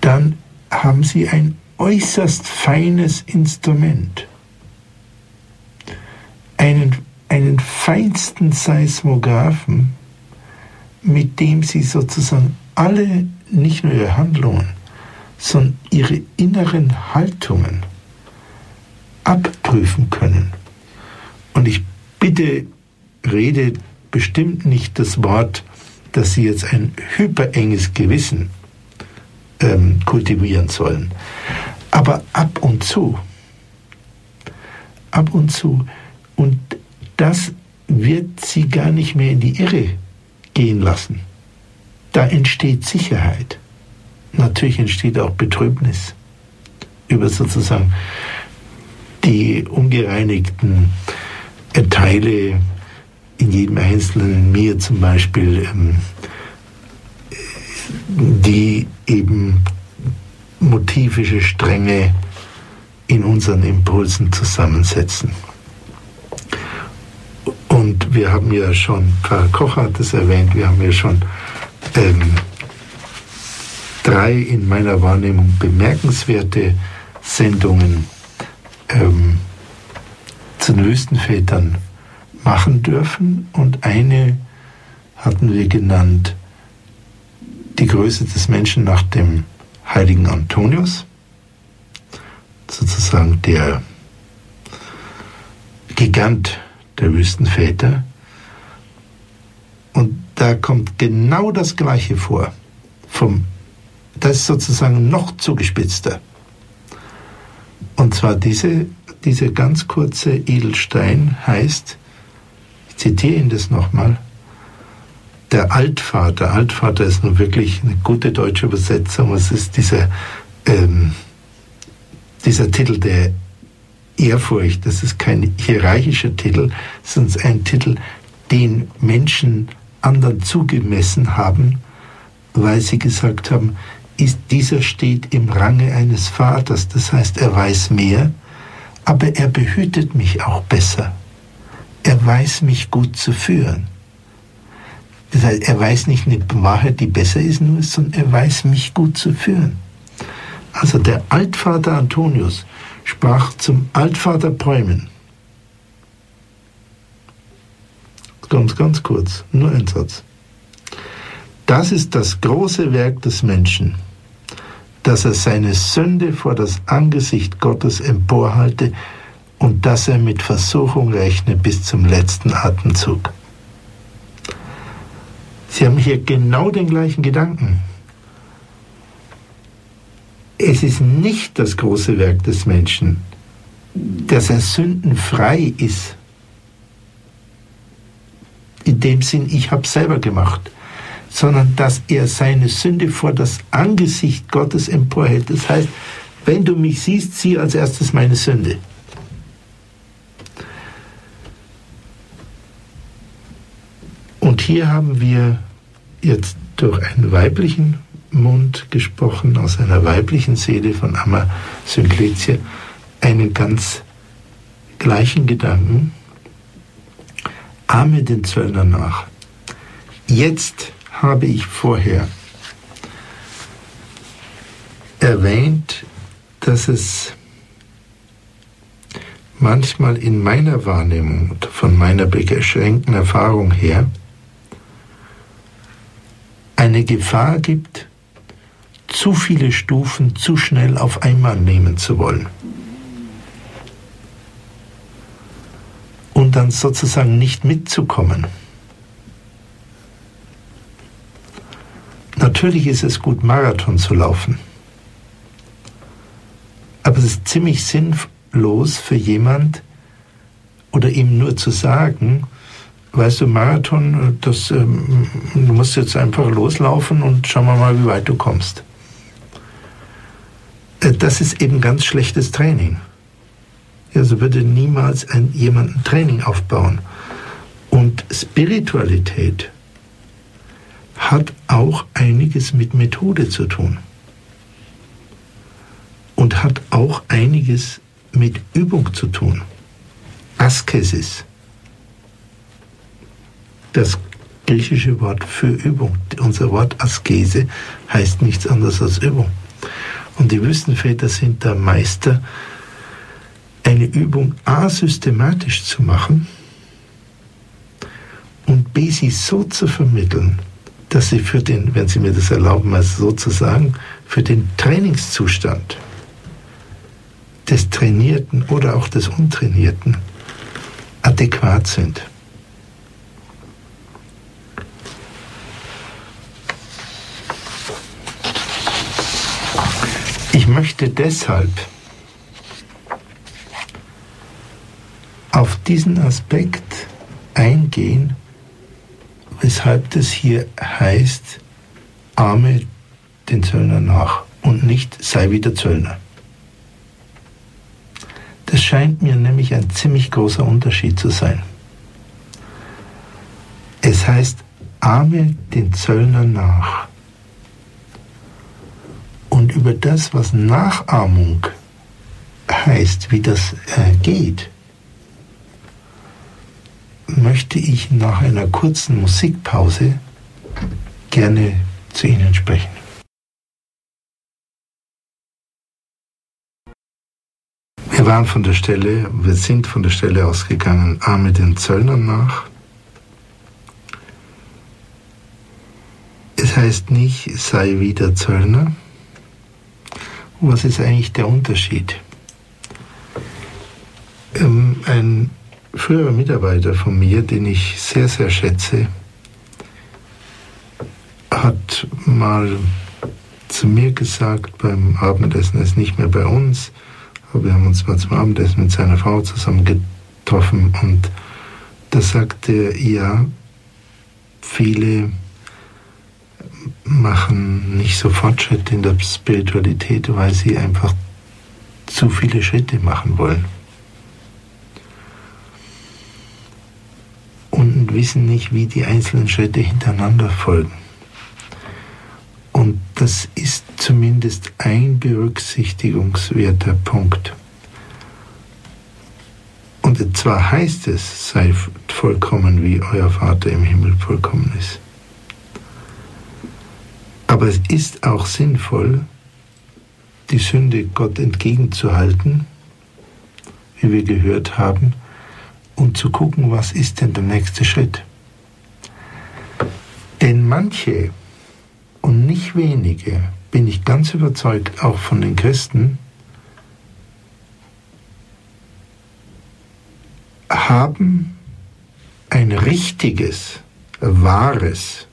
dann haben Sie ein äußerst feines Instrument, einen einen feinsten Seismographen, mit dem sie sozusagen alle nicht nur ihre Handlungen, sondern ihre inneren Haltungen abprüfen können. Und ich bitte, rede bestimmt nicht das Wort, dass sie jetzt ein hyperenges Gewissen ähm, kultivieren sollen. Aber ab und zu, ab und zu, und das wird sie gar nicht mehr in die Irre gehen lassen. Da entsteht Sicherheit. Natürlich entsteht auch Betrübnis über sozusagen die ungereinigten Teile in jedem Einzelnen, mir zum Beispiel, ähm, die eben motivische Stränge in unseren Impulsen zusammensetzen. Und wir haben ja schon, Pfarrer Koch hat es erwähnt, wir haben ja schon ähm, drei in meiner Wahrnehmung bemerkenswerte Sendungen ähm, zu den Wüstenvätern machen dürfen. Und eine hatten wir genannt, die Größe des Menschen nach dem heiligen Antonius, sozusagen der Gigant der Wüstenväter. Und da kommt genau das Gleiche vor. Vom, das ist sozusagen noch zugespitzter. Und zwar diese, diese ganz kurze Edelstein heißt, ich zitiere ihn das nochmal, der Altvater. Altvater ist nun wirklich eine gute deutsche Übersetzung. Es ist dieser, ähm, dieser Titel der Ehrfurcht. Das ist kein hierarchischer Titel, sondern ein Titel, den Menschen anderen zugemessen haben, weil sie gesagt haben, ist, dieser steht im Range eines Vaters, das heißt, er weiß mehr, aber er behütet mich auch besser. Er weiß mich gut zu führen. Das heißt, er weiß nicht eine Wahrheit, die besser ist, nur, sondern er weiß mich gut zu führen. Also der Altvater Antonius sprach zum Altvater Bäumen. Ganz, ganz kurz, nur ein Satz. Das ist das große Werk des Menschen, dass er seine Sünde vor das Angesicht Gottes emporhalte und dass er mit Versuchung rechne bis zum letzten Atemzug. Sie haben hier genau den gleichen Gedanken. Es ist nicht das große Werk des Menschen, dass er sündenfrei ist. In dem Sinn, ich habe selber gemacht, sondern dass er seine Sünde vor das Angesicht Gottes emporhält. Das heißt, wenn du mich siehst, sieh als erstes meine Sünde. Und hier haben wir jetzt durch einen weiblichen Mund gesprochen, aus einer weiblichen Seele von Amma Synkletia, einen ganz gleichen Gedanken. Ahme den Zöllner nach. Jetzt habe ich vorher erwähnt, dass es manchmal in meiner Wahrnehmung, von meiner beschränkten Erfahrung her, eine Gefahr gibt, zu viele Stufen zu schnell auf einmal nehmen zu wollen. Und dann sozusagen nicht mitzukommen. Natürlich ist es gut, Marathon zu laufen. Aber es ist ziemlich sinnlos für jemand oder ihm nur zu sagen, weißt du, Marathon, das, ähm, du musst jetzt einfach loslaufen und schauen wir mal, wie weit du kommst. Das ist eben ganz schlechtes Training. Also würde niemals ein, jemand ein Training aufbauen. Und Spiritualität hat auch einiges mit Methode zu tun. Und hat auch einiges mit Übung zu tun. Askesis. Das griechische Wort für Übung. Unser Wort Askese heißt nichts anderes als Übung. Und die Wüstenväter sind da Meister, eine Übung A systematisch zu machen und B sie so zu vermitteln, dass sie für den, wenn Sie mir das erlauben, mal so zu sagen, für den Trainingszustand des Trainierten oder auch des Untrainierten adäquat sind. Ich möchte deshalb auf diesen Aspekt eingehen, weshalb das hier heißt, ahme den Zöllner nach und nicht sei wie der Zöllner. Das scheint mir nämlich ein ziemlich großer Unterschied zu sein. Es heißt, ahme den Zöllner nach. Und über das, was Nachahmung heißt, wie das äh, geht, möchte ich nach einer kurzen Musikpause gerne zu Ihnen sprechen. Wir waren von der Stelle, wir sind von der Stelle ausgegangen, ahme den Zöllnern nach. Es heißt nicht, sei wie der Zöllner. Was ist eigentlich der Unterschied? Ähm, ein früherer Mitarbeiter von mir, den ich sehr, sehr schätze, hat mal zu mir gesagt beim Abendessen, er ist nicht mehr bei uns, aber wir haben uns mal zum Abendessen mit seiner Frau zusammen getroffen und da sagte er, ja, viele machen nicht so Fortschritte in der Spiritualität, weil sie einfach zu viele Schritte machen wollen. und wissen nicht, wie die einzelnen Schritte hintereinander folgen. Und das ist zumindest ein berücksichtigungswerter Punkt. Und zwar heißt es, sei vollkommen, wie euer Vater im Himmel vollkommen ist. Aber es ist auch sinnvoll, die Sünde Gott entgegenzuhalten, wie wir gehört haben, und zu gucken, was ist denn der nächste Schritt. Denn manche und nicht wenige, bin ich ganz überzeugt, auch von den Christen, haben ein richtiges, wahres,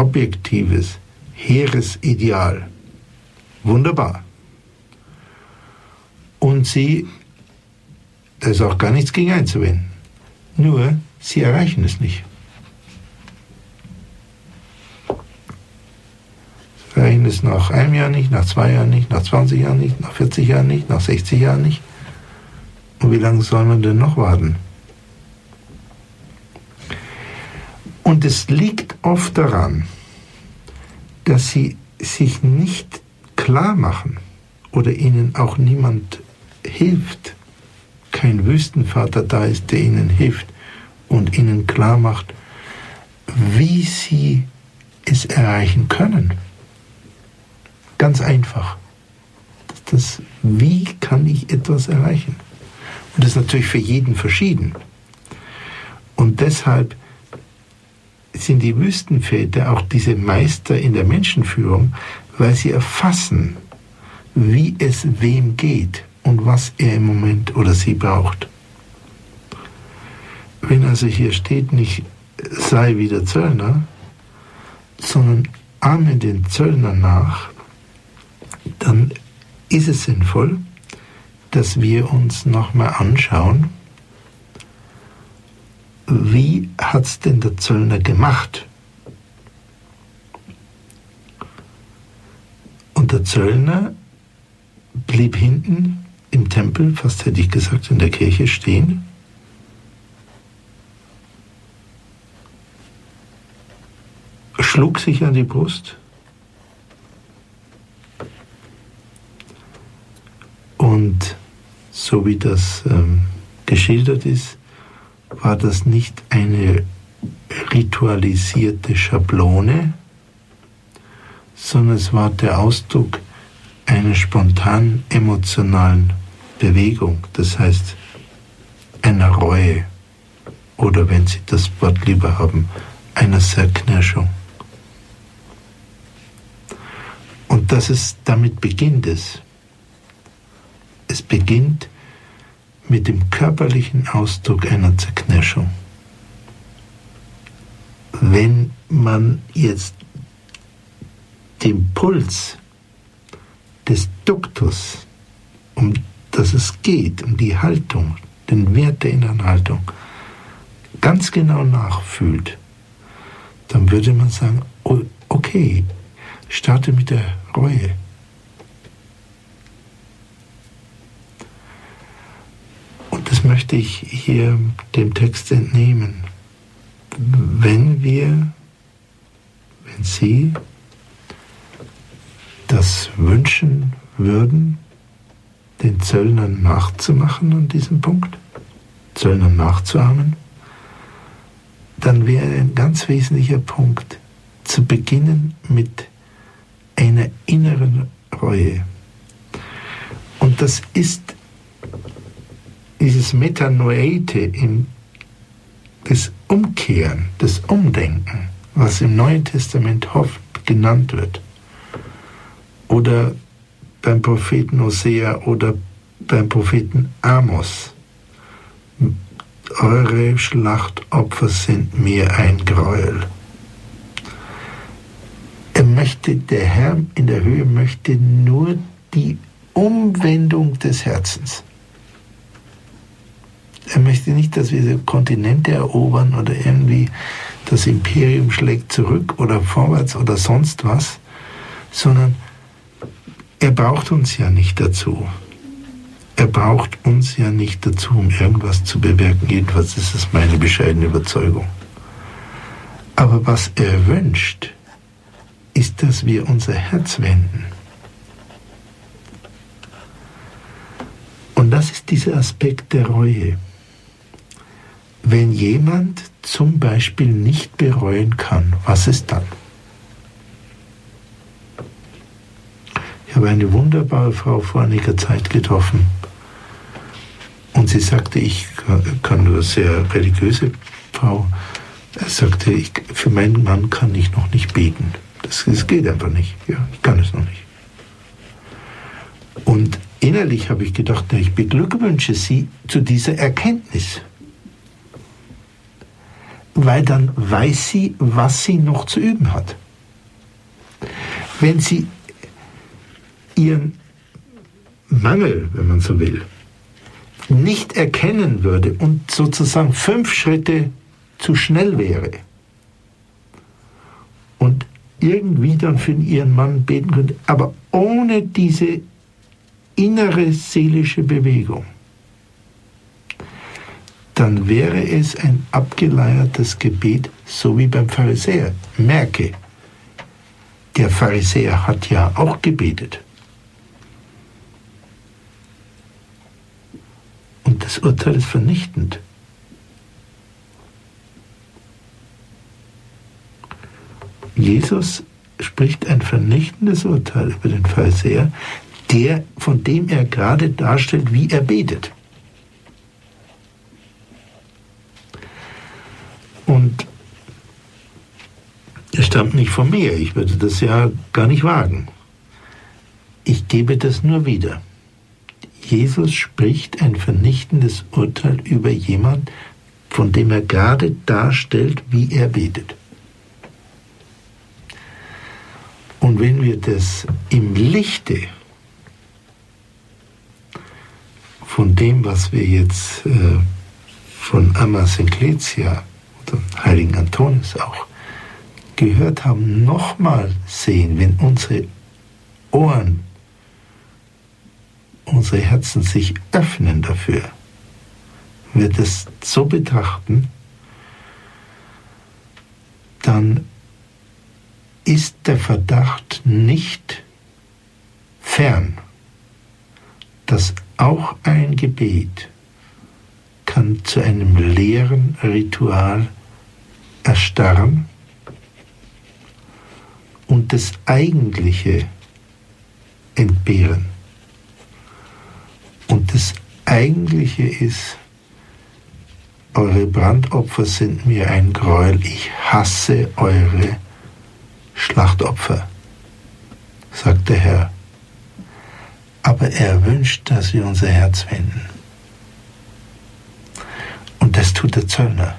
objektives, hehres Ideal. Wunderbar. Und sie da ist auch gar nichts gegen einzuwenden. Nur, sie erreichen es nicht. Sie erreichen es nach einem Jahr nicht, nach zwei Jahren nicht, nach 20 Jahren nicht, nach 40 Jahren nicht, nach 60 Jahren nicht. Und wie lange soll man denn noch warten? Und es liegt oft daran, dass sie sich nicht klar machen oder ihnen auch niemand hilft, kein Wüstenvater da ist, der ihnen hilft und ihnen klar macht, wie sie es erreichen können. Ganz einfach. Das, wie kann ich etwas erreichen? Und das ist natürlich für jeden verschieden. Und deshalb sind die Wüstenväter auch diese Meister in der Menschenführung, weil sie erfassen, wie es wem geht und was er im Moment oder sie braucht. Wenn also hier steht nicht sei wie der Zöllner, sondern ahme den Zöllner nach, dann ist es sinnvoll, dass wir uns nochmal anschauen, wie hat es denn der Zöllner gemacht? Und der Zöllner blieb hinten im Tempel, fast hätte ich gesagt in der Kirche stehen. Schlug sich an die Brust und so wie das ähm, geschildert ist, war das nicht eine ritualisierte Schablone, sondern es war der Ausdruck einer spontanen emotionalen Bewegung, das heißt einer Reue oder wenn Sie das Wort lieber haben, einer Zerknirschung. Und dass es damit beginnt. Es beginnt mit dem körperlichen Ausdruck einer Zerknirschung. Wenn man jetzt den Puls des Duktus, um das es geht, um die Haltung, den Wert der inneren Haltung, ganz genau nachfühlt, dann würde man sagen, oh, okay, starte mit der Reue. Das möchte ich hier dem Text entnehmen. Wenn wir, wenn Sie das wünschen würden, den Zöllnern nachzumachen an diesem Punkt, Zöllnern nachzuahmen, dann wäre ein ganz wesentlicher Punkt zu beginnen mit einer inneren Reue. Und das ist dieses Metanoete, das Umkehren, das Umdenken, was im Neuen Testament oft genannt wird. Oder beim Propheten Hosea oder beim Propheten Amos. Eure Schlachtopfer sind mir ein Gräuel. Er möchte, der Herr in der Höhe möchte nur die Umwendung des Herzens. Er möchte nicht, dass wir Kontinente erobern oder irgendwie das Imperium schlägt zurück oder vorwärts oder sonst was, sondern er braucht uns ja nicht dazu. Er braucht uns ja nicht dazu, um irgendwas zu bewirken. Jedenfalls ist es meine bescheidene Überzeugung. Aber was er wünscht, ist, dass wir unser Herz wenden. Und das ist dieser Aspekt der Reue. Wenn jemand zum Beispiel nicht bereuen kann, was ist dann? Ich habe eine wunderbare Frau vor einiger Zeit getroffen. Und sie sagte, ich kann nur sehr religiöse Frau. Er sagte, ich, für meinen Mann kann ich noch nicht beten. Das, das geht einfach nicht. Ja, ich kann es noch nicht. Und innerlich habe ich gedacht, ich beglückwünsche sie zu dieser Erkenntnis. Weil dann weiß sie, was sie noch zu üben hat. Wenn sie ihren Mangel, wenn man so will, nicht erkennen würde und sozusagen fünf Schritte zu schnell wäre und irgendwie dann für ihren Mann beten könnte, aber ohne diese innere seelische Bewegung, dann wäre es ein abgeleiertes Gebet, so wie beim Pharisäer. Merke, der Pharisäer hat ja auch gebetet. Und das Urteil ist vernichtend. Jesus spricht ein vernichtendes Urteil über den Pharisäer, der, von dem er gerade darstellt, wie er betet. Und er stammt nicht von mir, ich würde das ja gar nicht wagen. Ich gebe das nur wieder. Jesus spricht ein vernichtendes Urteil über jemand, von dem er gerade darstellt, wie er betet. Und wenn wir das im Lichte von dem, was wir jetzt äh, von Amma Sincletia oder Heiligen Antonius auch gehört haben, nochmal sehen, wenn unsere Ohren unsere Herzen sich öffnen dafür, wir das so betrachten, dann ist der Verdacht nicht fern, dass auch ein Gebet kann zu einem leeren Ritual erstarren und das Eigentliche entbehren. Und das Eigentliche ist, eure Brandopfer sind mir ein Gräuel, ich hasse eure Schlachtopfer. sagt der Herr. Aber er wünscht, dass wir unser Herz wenden. Und das tut der Zöllner.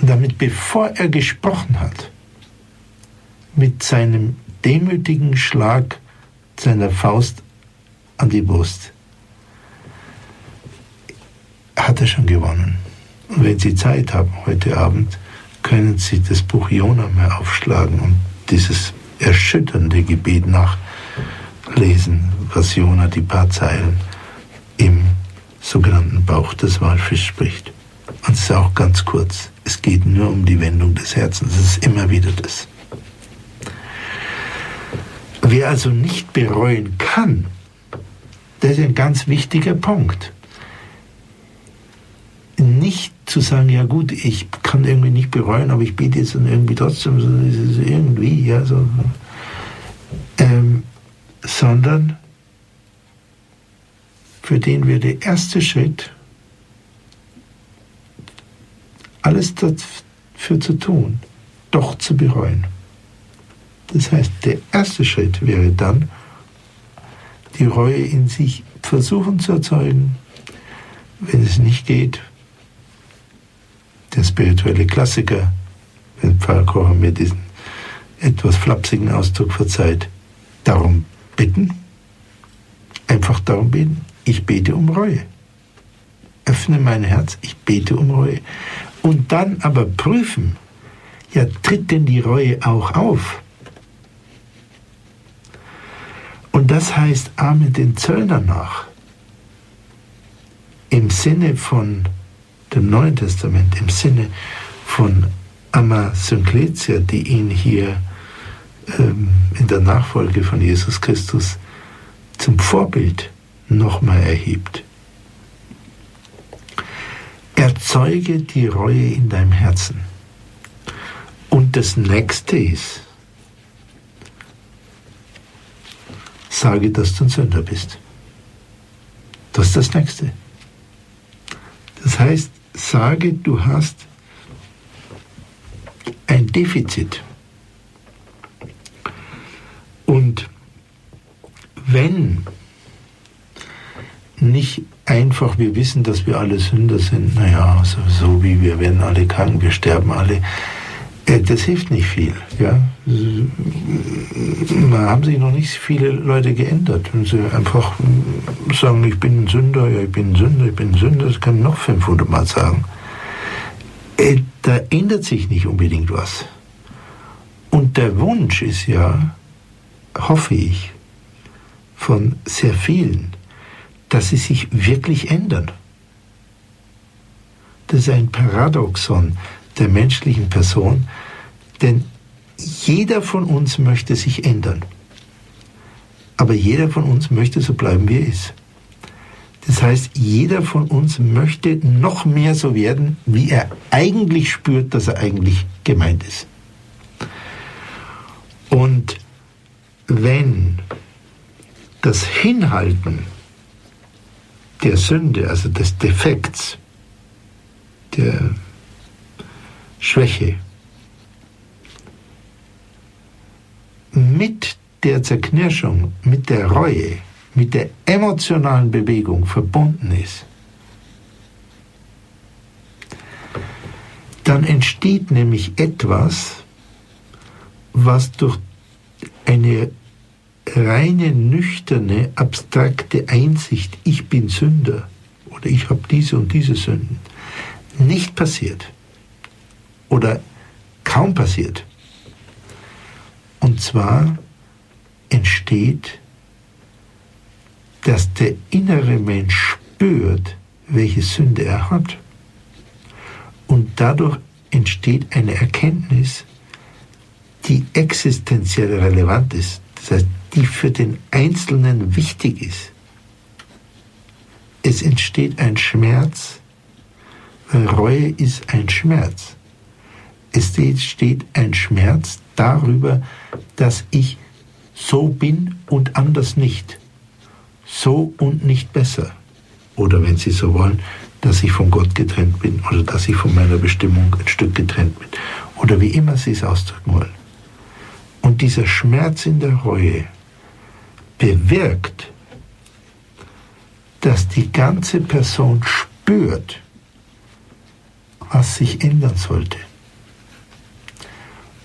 Und damit, bevor er gesprochen hat, mit seinem demütigen Schlag seiner Faust an die Brust, hat er schon gewonnen. Und wenn Sie Zeit haben heute Abend, können Sie das Buch Jona mal aufschlagen und dieses erschütternde Gebet nachlesen, was Jona die paar Zeilen im sogenannten Bauch des Walfisch spricht. Und es ist auch ganz kurz. Es geht nur um die Wendung des Herzens. Es ist immer wieder das. Wer also nicht bereuen kann, das ist ein ganz wichtiger Punkt. Nicht zu sagen, ja gut, ich kann irgendwie nicht bereuen, aber ich bete jetzt dann irgendwie trotzdem, so, irgendwie, ja, so. Ähm, sondern für den wäre der erste Schritt, alles dafür zu tun, doch zu bereuen. Das heißt, der erste Schritt wäre dann, die Reue in sich versuchen zu erzeugen. Wenn es nicht geht, der spirituelle Klassiker, wenn Pfarrer Kocher mir diesen etwas flapsigen Ausdruck verzeiht, darum bitten, einfach darum beten, ich bete um Reue. Öffne mein Herz, ich bete um Reue. Und dann aber prüfen, ja, tritt denn die Reue auch auf? Und das heißt, ahmen den Zöllner nach. Im Sinne von dem Neuen Testament, im Sinne von Amma Synkletia, die ihn hier ähm, in der Nachfolge von Jesus Christus zum Vorbild nochmal erhebt. Erzeuge die Reue in deinem Herzen. Und das nächste ist, sage, dass du ein Sünder bist. Das ist das nächste. Das heißt, sage, du hast ein Defizit. Und wenn nicht einfach, wir wissen, dass wir alle Sünder sind, naja, so, so wie wir werden alle krank, wir sterben alle, äh, das hilft nicht viel. Ja? Da haben sich noch nicht viele Leute geändert. Wenn sie einfach sagen, ich bin ein Sünder, ja, ich bin ein Sünder, ich bin ein Sünder, das kann noch 500 Mal sagen. Äh, da ändert sich nicht unbedingt was. Und der Wunsch ist ja, hoffe ich, von sehr vielen, dass sie sich wirklich ändern. Das ist ein Paradoxon der menschlichen Person, denn jeder von uns möchte sich ändern. Aber jeder von uns möchte so bleiben, wie er ist. Das heißt, jeder von uns möchte noch mehr so werden, wie er eigentlich spürt, dass er eigentlich gemeint ist. Und wenn das Hinhalten der Sünde, also des Defekts, der Schwäche, mit der Zerknirschung, mit der Reue, mit der emotionalen Bewegung verbunden ist, dann entsteht nämlich etwas, was durch eine reine, nüchterne, abstrakte Einsicht, ich bin Sünder oder ich habe diese und diese Sünden, nicht passiert oder kaum passiert. Und zwar entsteht, dass der innere Mensch spürt, welche Sünde er hat. Und dadurch entsteht eine Erkenntnis, die existenziell relevant ist. Das heißt, die für den Einzelnen wichtig ist. Es entsteht ein Schmerz, weil Reue ist ein Schmerz. Es entsteht ein Schmerz darüber, dass ich so bin und anders nicht. So und nicht besser. Oder wenn Sie so wollen, dass ich von Gott getrennt bin oder dass ich von meiner Bestimmung ein Stück getrennt bin. Oder wie immer Sie es ausdrücken wollen. Und dieser Schmerz in der Reue bewirkt, dass die ganze Person spürt, was sich ändern sollte.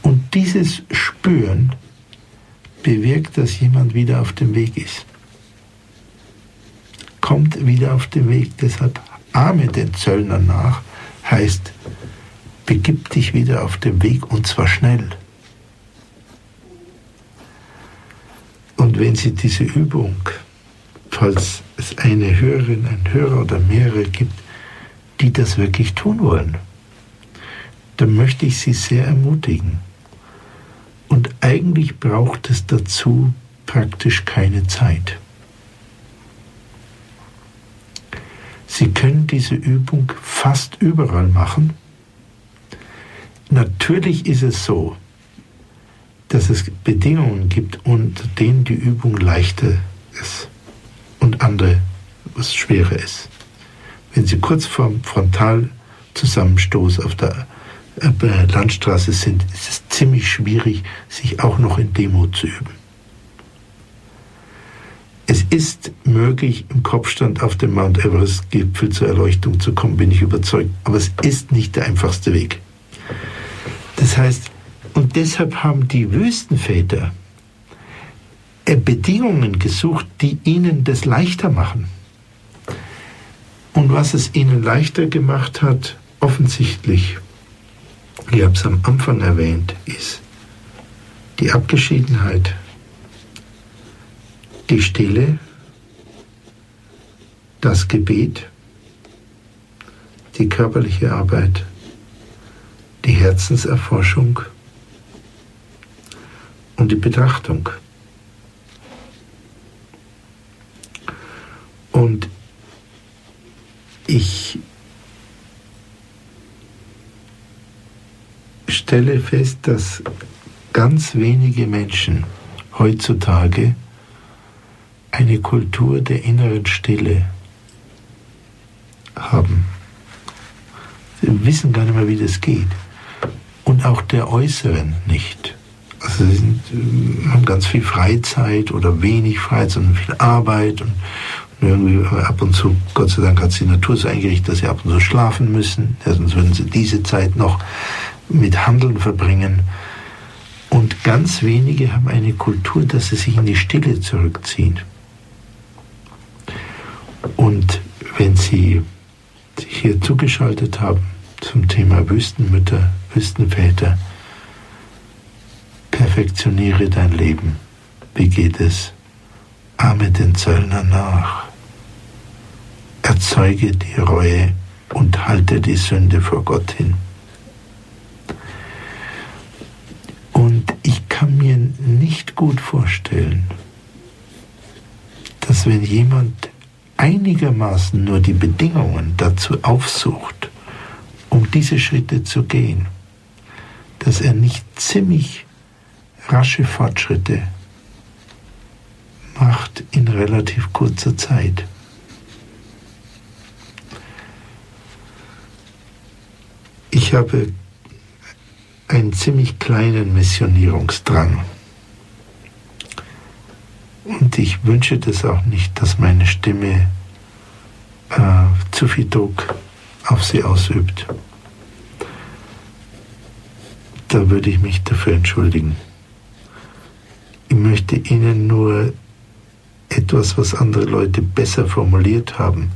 Und dieses Spüren bewirkt, dass jemand wieder auf dem Weg ist. Kommt wieder auf den Weg. Deshalb ahme den Zöllner nach, heißt, begib dich wieder auf den Weg und zwar schnell. Und wenn Sie diese Übung, falls es eine Hörerin, ein Hörer oder mehrere gibt, die das wirklich tun wollen, dann möchte ich Sie sehr ermutigen. Und eigentlich braucht es dazu praktisch keine Zeit. Sie können diese Übung fast überall machen. Natürlich ist es so, dass es Bedingungen gibt, unter denen die Übung leichter ist und andere, was schwerer ist. Wenn Sie kurz vorm Frontalzusammenstoß auf der Landstraße sind, ist es ziemlich schwierig, sich auch noch in Demut zu üben. Es ist möglich, im Kopfstand auf dem Mount Everest-Gipfel zur Erleuchtung zu kommen, bin ich überzeugt. Aber es ist nicht der einfachste Weg. Das heißt, und deshalb haben die Wüstenväter äh, Bedingungen gesucht, die ihnen das leichter machen. Und was es ihnen leichter gemacht hat, offensichtlich, ich habe es am Anfang erwähnt, ist die Abgeschiedenheit, die Stille, das Gebet, die körperliche Arbeit, die Herzenserforschung und die Betrachtung. Und ich stelle fest, dass ganz wenige Menschen heutzutage eine Kultur der inneren Stille haben. Sie wissen gar nicht mehr, wie das geht. Und auch der äußeren nicht. Also sie sind, äh, haben ganz viel Freizeit oder wenig Freizeit und viel Arbeit und, irgendwie ab und zu, Gott sei Dank hat die Natur so eingerichtet, dass sie ab und zu schlafen müssen, sonst würden sie diese Zeit noch mit Handeln verbringen. Und ganz wenige haben eine Kultur, dass sie sich in die Stille zurückziehen. Und wenn Sie sich hier zugeschaltet haben zum Thema Wüstenmütter, Wüstenväter, perfektioniere dein Leben. Wie geht es? Ahme den Zöllner nach. Erzeuge die Reue und halte die Sünde vor Gott hin. Und ich kann mir nicht gut vorstellen, dass wenn jemand einigermaßen nur die Bedingungen dazu aufsucht, um diese Schritte zu gehen, dass er nicht ziemlich rasche Fortschritte macht in relativ kurzer Zeit. Ich habe einen ziemlich kleinen Missionierungsdrang. Und ich wünsche das auch nicht, dass meine Stimme äh, zu viel Druck auf sie ausübt. Da würde ich mich dafür entschuldigen. Ich möchte Ihnen nur etwas, was andere Leute besser formuliert haben,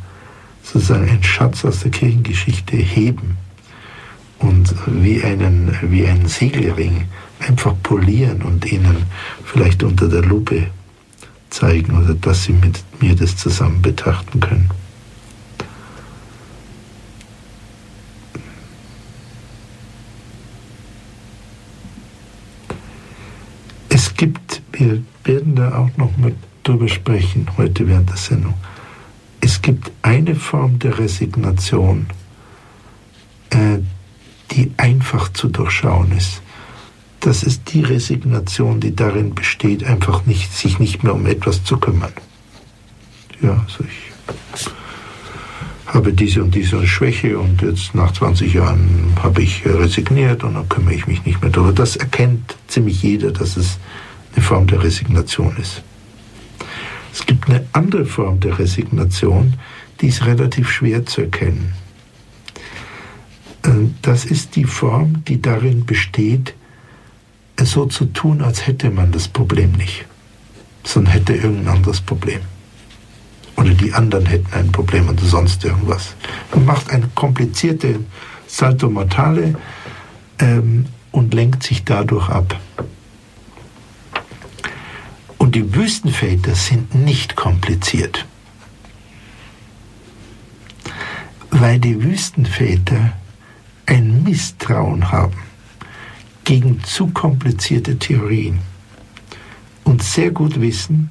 sozusagen einen Schatz aus der Kirchengeschichte heben und wie einen, wie einen Segelring einfach polieren und Ihnen vielleicht unter der Lupe zeigen oder dass Sie mit mir das zusammen betrachten können. Es gibt, wir werden da auch noch mal drüber sprechen heute während der Sendung. Es gibt eine Form der Resignation, äh, die einfach zu durchschauen ist das ist die Resignation, die darin besteht, einfach nicht, sich nicht mehr um etwas zu kümmern. Ja, also ich habe diese und diese Schwäche und jetzt nach 20 Jahren habe ich resigniert und dann kümmere ich mich nicht mehr darüber. Das erkennt ziemlich jeder, dass es eine Form der Resignation ist. Es gibt eine andere Form der Resignation, die ist relativ schwer zu erkennen. Äh, das ist die Form, die darin besteht, es so zu tun, als hätte man das Problem nicht, sondern hätte irgendein anderes Problem. Oder die anderen hätten ein Problem oder sonst irgendwas. Man macht eine komplizierte Salto Mortale ähm, und lenkt sich dadurch ab. Die Wüstenväter sind nicht kompliziert. Weil die Wüstenväter ein Misstrauen haben gegen zu komplizierte Theorien und sehr gut wissen,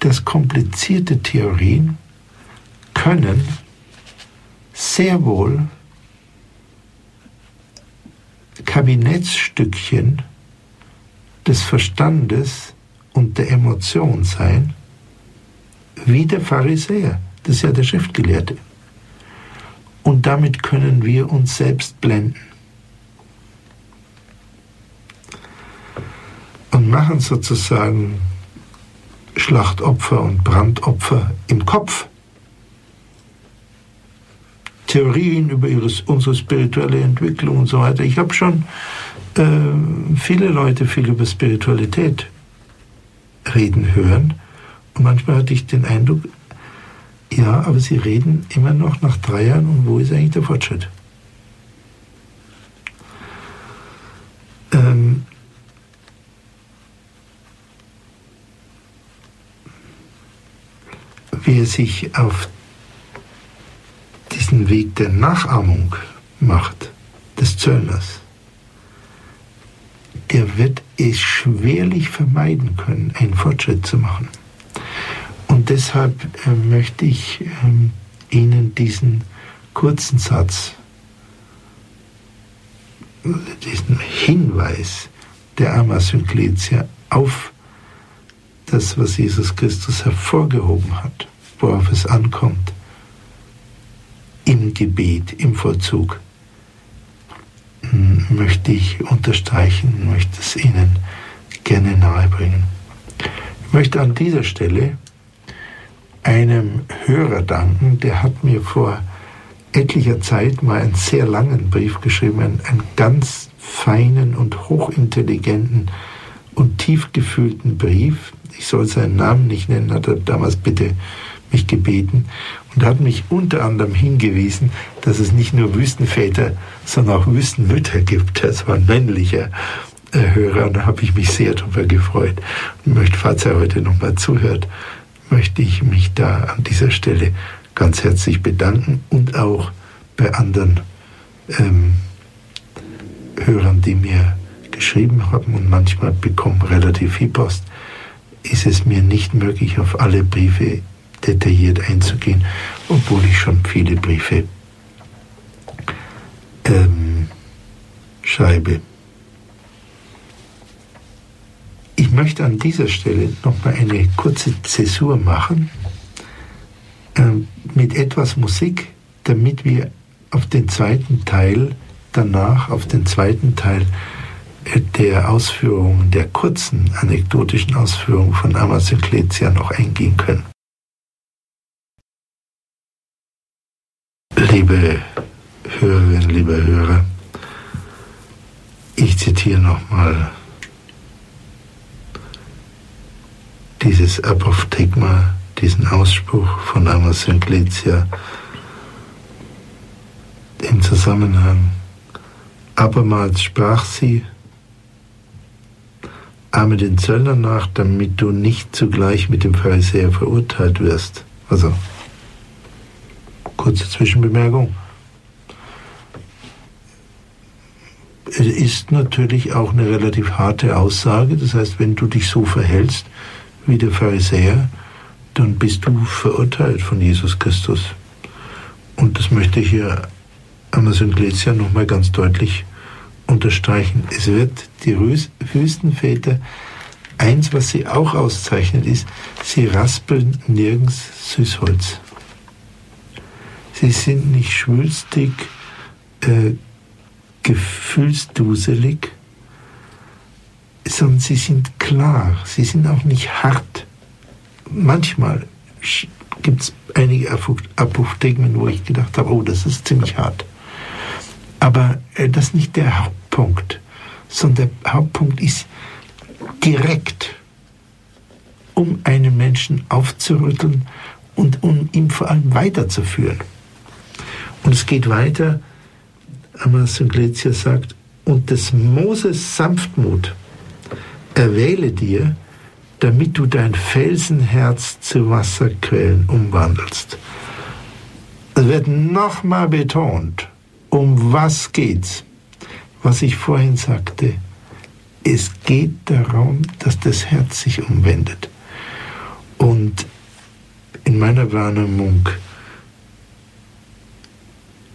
dass komplizierte Theorien können sehr wohl Kabinettsstückchen des Verstandes und der Emotion sein, wie der Pharisäer, das ist ja der Schriftgelehrte. Und damit können wir uns selbst blenden. Und machen sozusagen Schlachtopfer und Brandopfer im Kopf. Theorien über ihres, unsere spirituelle Entwicklung und so weiter. Ich habe schon äh, viele Leute viel über Spiritualität reden hören und manchmal hatte ich den Eindruck, ja, aber sie reden immer noch nach drei Jahren und wo ist eigentlich der Fortschritt? Ähm, wer sich auf diesen Weg der Nachahmung macht, des Zöllners, der wird es schwerlich vermeiden können, einen Fortschritt zu machen. Und deshalb äh, möchte ich äh, Ihnen diesen kurzen Satz, diesen Hinweis der Amma Synkletia auf das, was Jesus Christus hervorgehoben hat, worauf es ankommt, im Gebet, im Vollzug, möchte ich unterstreichen, möchte es Ihnen gerne nahebringen. Ich möchte an dieser Stelle einem Hörer danken, der hat mir vor etlicher Zeit mal einen sehr langen Brief geschrieben, einen, einen ganz feinen und hochintelligenten und tief gefühlten Brief. Ich soll seinen Namen nicht nennen, hat er damals bitte mich gebeten und hat mich unter anderem hingewiesen, dass es nicht nur Wüstenväter, sondern auch Wüstenmütter gibt. Das war ein männlicher äh, Hörer und da habe ich mich sehr darüber gefreut. Und möchte, falls er heute nochmal zuhört, möchte ich mich da an dieser Stelle ganz herzlich bedanken und auch bei anderen ähm, Hörern, die mir geschrieben haben und manchmal bekommen relativ viel Post, ist es mir nicht möglich, auf alle Briefe detailliert einzugehen, obwohl ich schon viele Briefe ähm, schreibe. Ich möchte an dieser Stelle nochmal eine kurze Zäsur machen ähm, mit etwas Musik, damit wir auf den zweiten Teil danach, auf den zweiten Teil äh, der Ausführungen, der kurzen anekdotischen Ausführungen von Amazon Kletia noch eingehen können. Liebe Hörerinnen, liebe Hörer, ich zitiere nochmal dieses Apophthegma, diesen Ausspruch von Amma Synkletia im Zusammenhang. Abermals sprach sie, ahme den Zöllner nach, damit du nicht zugleich mit dem Pharisäer verurteilt wirst. Also Kurze Zwischenbemerkung. Es ist natürlich auch eine relativ harte Aussage. Das heißt, wenn du dich so verhältst wie der Pharisäer, dann bist du verurteilt von Jesus Christus. Und das möchte ich hier Amazon Glesia nochmal ganz deutlich unterstreichen. Es wird die Wüstenväter, eins, was sie auch auszeichnet, ist, sie raspeln nirgends Süßholz. Sie sind nicht schwülstig, äh, gefühlsduselig, sondern sie sind klar, sie sind auch nicht hart. Manchmal gibt es einige Apophthegmen, wo ich gedacht habe, oh, das ist ziemlich hart. Aber äh, das ist nicht der Hauptpunkt, sondern der Hauptpunkt ist direkt, um einen Menschen aufzurütteln und um ihn vor allem weiterzuführen. Und es geht weiter, Amas Iglesias sagt, und des Moses Sanftmut erwähle dir, damit du dein Felsenherz zu Wasserquellen umwandelst. Es wird nochmal betont, um was geht's? Was ich vorhin sagte, es geht darum, dass das Herz sich umwendet. Und in meiner Wahrnehmung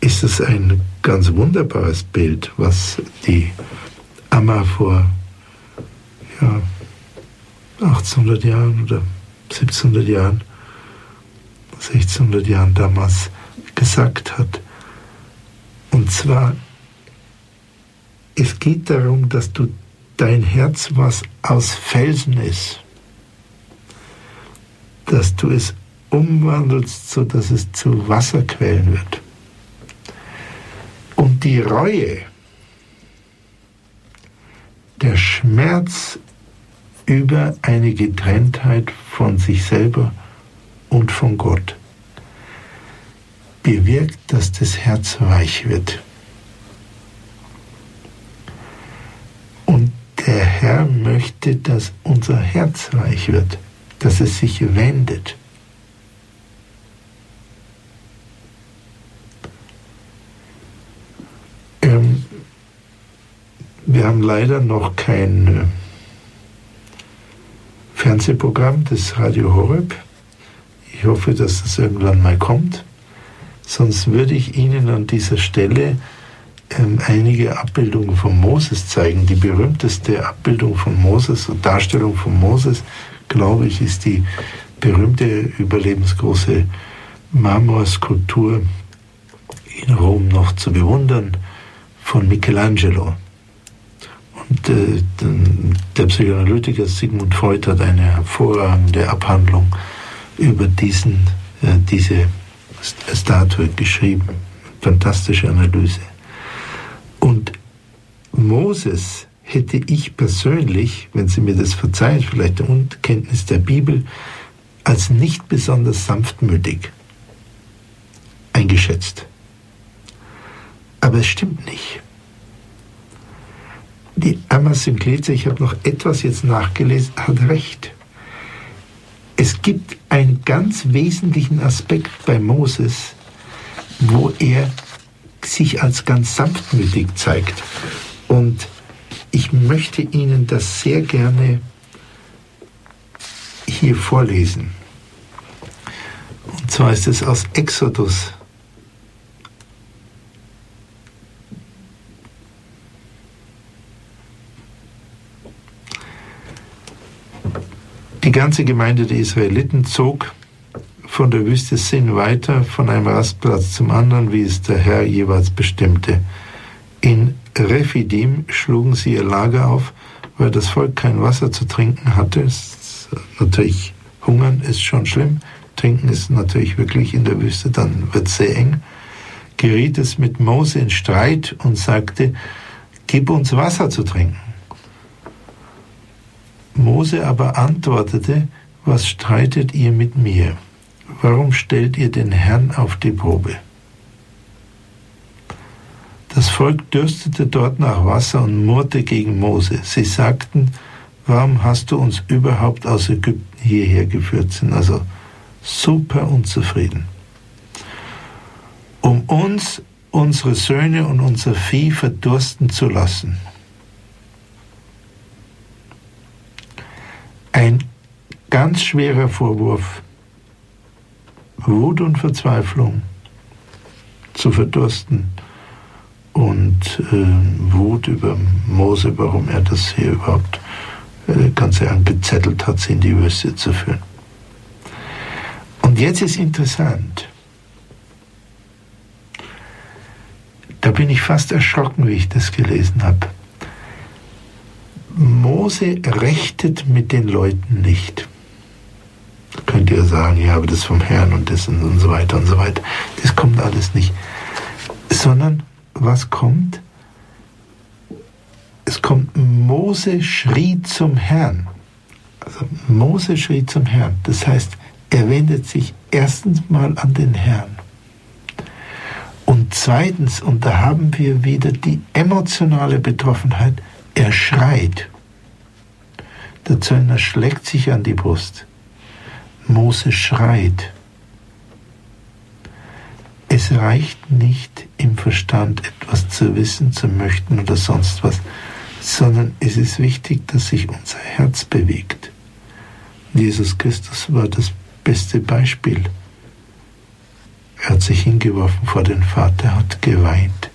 ist es ein ganz wunderbares Bild, was die Amma vor ja, 1800 Jahren oder 1700 Jahren, 1600 Jahren damals gesagt hat. Und zwar, es geht darum, dass du dein Herz, was aus Felsen ist, dass du es umwandelst, sodass es zu Wasserquellen wird. Die Reue, der Schmerz über eine Getrenntheit von sich selber und von Gott bewirkt, dass das Herz weich wird. Und der Herr möchte, dass unser Herz weich wird, dass es sich wendet. Ähm, wir haben leider noch kein äh, Fernsehprogramm des Radio Horeb. Ich hoffe, dass das irgendwann mal kommt. Sonst würde ich Ihnen an dieser Stelle ähm, einige Abbildungen von Moses zeigen. Die berühmteste Abbildung von Moses und Darstellung von Moses, glaube ich, ist die berühmte überlebensgroße Marmorskulptur in Rom noch zu bewundern von Michelangelo. Und äh, der Psychoanalytiker Sigmund Freud hat eine hervorragende Abhandlung über diesen, äh, diese Statue geschrieben. Fantastische Analyse. Und Moses hätte ich persönlich, wenn Sie mir das verzeihen, vielleicht der Unkenntnis der Bibel, als nicht besonders sanftmütig eingeschätzt. Aber es stimmt nicht. Die Synkleze, ich habe noch etwas jetzt nachgelesen, hat recht. Es gibt einen ganz wesentlichen Aspekt bei Moses, wo er sich als ganz sanftmütig zeigt. Und ich möchte Ihnen das sehr gerne hier vorlesen. Und zwar ist es aus Exodus Die ganze Gemeinde der Israeliten zog von der Wüste Sin weiter, von einem Rastplatz zum anderen, wie es der Herr jeweils bestimmte. In Rephidim schlugen sie ihr Lager auf, weil das Volk kein Wasser zu trinken hatte. Natürlich, hungern ist schon schlimm, trinken ist natürlich wirklich in der Wüste, dann wird es sehr eng. Geriet es mit Mose in Streit und sagte, gib uns Wasser zu trinken. Mose aber antwortete, was streitet ihr mit mir? Warum stellt ihr den Herrn auf die Probe? Das Volk dürstete dort nach Wasser und murrte gegen Mose. Sie sagten, warum hast du uns überhaupt aus Ägypten hierher geführt? Sind also super unzufrieden. Um uns, unsere Söhne und unser Vieh verdursten zu lassen. Ein ganz schwerer Vorwurf, Wut und Verzweiflung zu verdursten und äh, Wut über Mose, warum er das hier überhaupt äh, ganz angezettelt hat, sie in die Wüste zu führen. Und jetzt ist interessant, da bin ich fast erschrocken, wie ich das gelesen habe. Mose rechtet mit den Leuten nicht. Da könnt ihr sagen, ja, aber das vom Herrn und das und so weiter und so weiter. Das kommt alles nicht. Sondern was kommt? Es kommt, Mose schrie zum Herrn. Also Mose schrie zum Herrn. Das heißt, er wendet sich erstens mal an den Herrn. Und zweitens, und da haben wir wieder die emotionale Betroffenheit, er schreit. Der Zöllner schlägt sich an die Brust. Mose schreit. Es reicht nicht im Verstand etwas zu wissen, zu möchten oder sonst was, sondern es ist wichtig, dass sich unser Herz bewegt. Jesus Christus war das beste Beispiel. Er hat sich hingeworfen vor den Vater, hat geweint.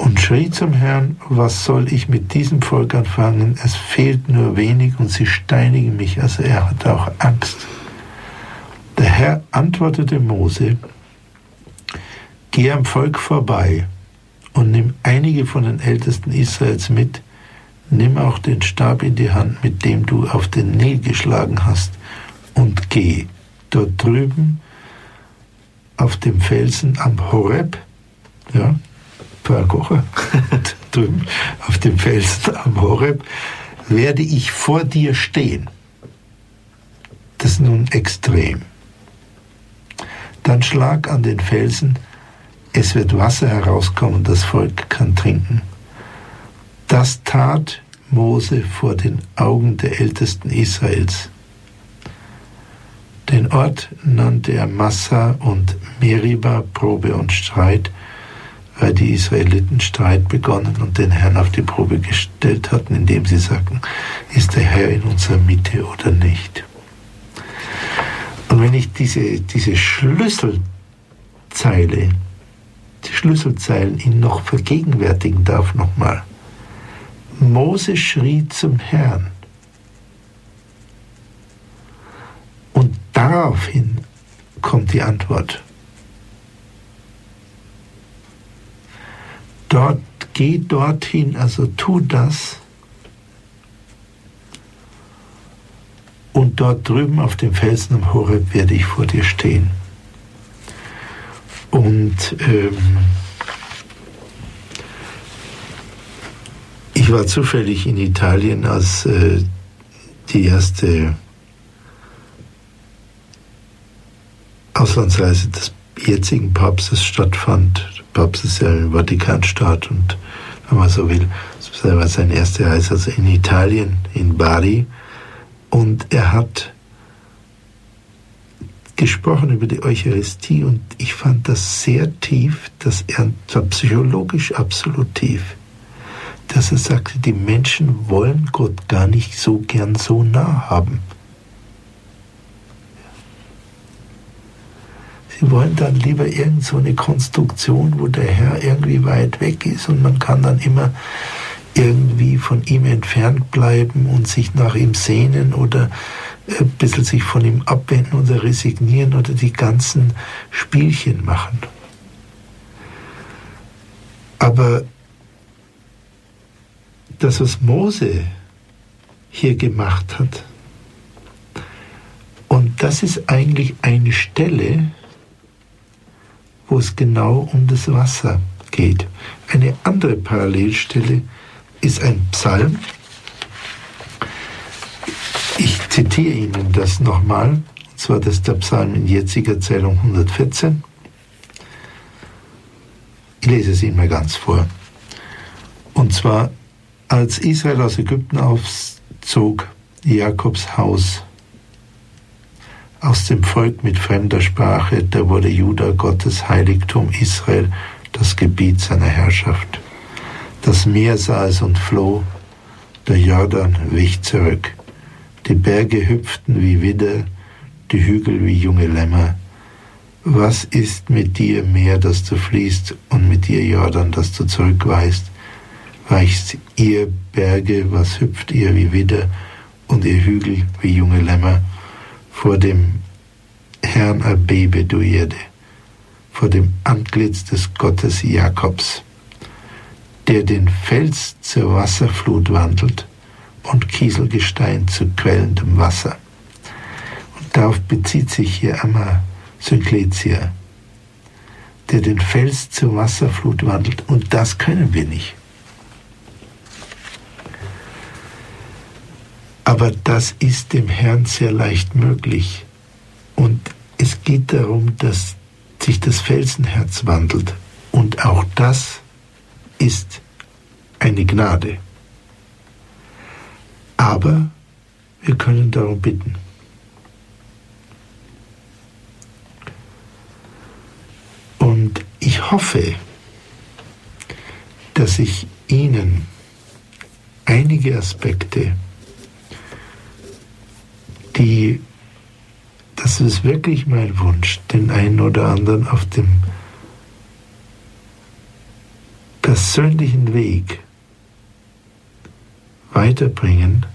Und schrie zum Herrn, was soll ich mit diesem Volk anfangen? Es fehlt nur wenig und sie steinigen mich. Also er hatte auch Angst. Der Herr antwortete Mose, geh am Volk vorbei und nimm einige von den Ältesten Israels mit, nimm auch den Stab in die Hand, mit dem du auf den Nil geschlagen hast, und geh. Dort drüben auf dem Felsen am Horeb, ja, Kocher, [LAUGHS] drüben auf dem Felsen am Horeb, werde ich vor dir stehen. Das ist nun extrem. Dann schlag an den Felsen, es wird Wasser herauskommen, das Volk kann trinken. Das tat Mose vor den Augen der Ältesten Israels. Den Ort nannte er Massa und Meriba, Probe und Streit, weil die Israeliten Streit begonnen und den Herrn auf die Probe gestellt hatten, indem sie sagten, ist der Herr in unserer Mitte oder nicht. Und wenn ich diese, diese Schlüsselzeile, die Schlüsselzeilen Ihnen noch vergegenwärtigen darf nochmal. Mose schrie zum Herrn. Und daraufhin kommt die Antwort. Dort, geh dorthin, also tu das. Und dort drüben auf dem Felsen am Horeb werde ich vor dir stehen. Und ähm, ich war zufällig in Italien, als äh, die erste Auslandsreise des jetzigen Papstes stattfand. Papst ist ja im Vatikanstaat und wenn man so will, das war seine erste Reise also in Italien, in Bari. Und er hat gesprochen über die Eucharistie und ich fand das sehr tief, dass er zwar psychologisch absolut tief, dass er sagte, die Menschen wollen Gott gar nicht so gern so nah haben. Sie wollen dann lieber irgend so eine Konstruktion, wo der Herr irgendwie weit weg ist und man kann dann immer irgendwie von ihm entfernt bleiben und sich nach ihm sehnen oder ein bisschen sich von ihm abwenden oder resignieren oder die ganzen Spielchen machen. Aber das, was Mose hier gemacht hat, und das ist eigentlich eine Stelle, wo es genau um das Wasser geht. Eine andere Parallelstelle ist ein Psalm. Ich zitiere Ihnen das nochmal, und zwar das ist der Psalm in jetziger Zählung 114. Ich lese es Ihnen mal ganz vor. Und zwar, als Israel aus Ägypten aufzog, Jakobs Haus aus dem Volk mit fremder Sprache, da wurde Juda Gottes Heiligtum Israel, das Gebiet seiner Herrschaft. Das Meer sah es und floh, der Jordan wich zurück. Die Berge hüpften wie Widder, die Hügel wie junge Lämmer. Was ist mit dir Meer, dass du fließt, und mit dir Jordan, dass du zurückweist? Weicht ihr Berge, was hüpft ihr wie Widder, und ihr Hügel wie junge Lämmer? Vor dem Herrn erbebe, du Erde, vor dem Antlitz des Gottes Jakobs. der den Fels zur Wasserflut wandelt und Kieselgestein zu quellendem Wasser. Und darauf bezieht sich hier Amma Synkletia, der den Fels zur Wasserflut wandelt. Und das können wir nicht. Aber das ist dem Herrn sehr leicht möglich. Und es geht darum, dass sich das Felsenherz wandelt. Und auch das ist eine Gnade. Aber wir können darum bitten. Und ich hoffe, dass ich Ihnen einige Aspekte, die, das ist wirklich mein Wunsch, den einen oder anderen auf dem persönlichen Weg weiterbringen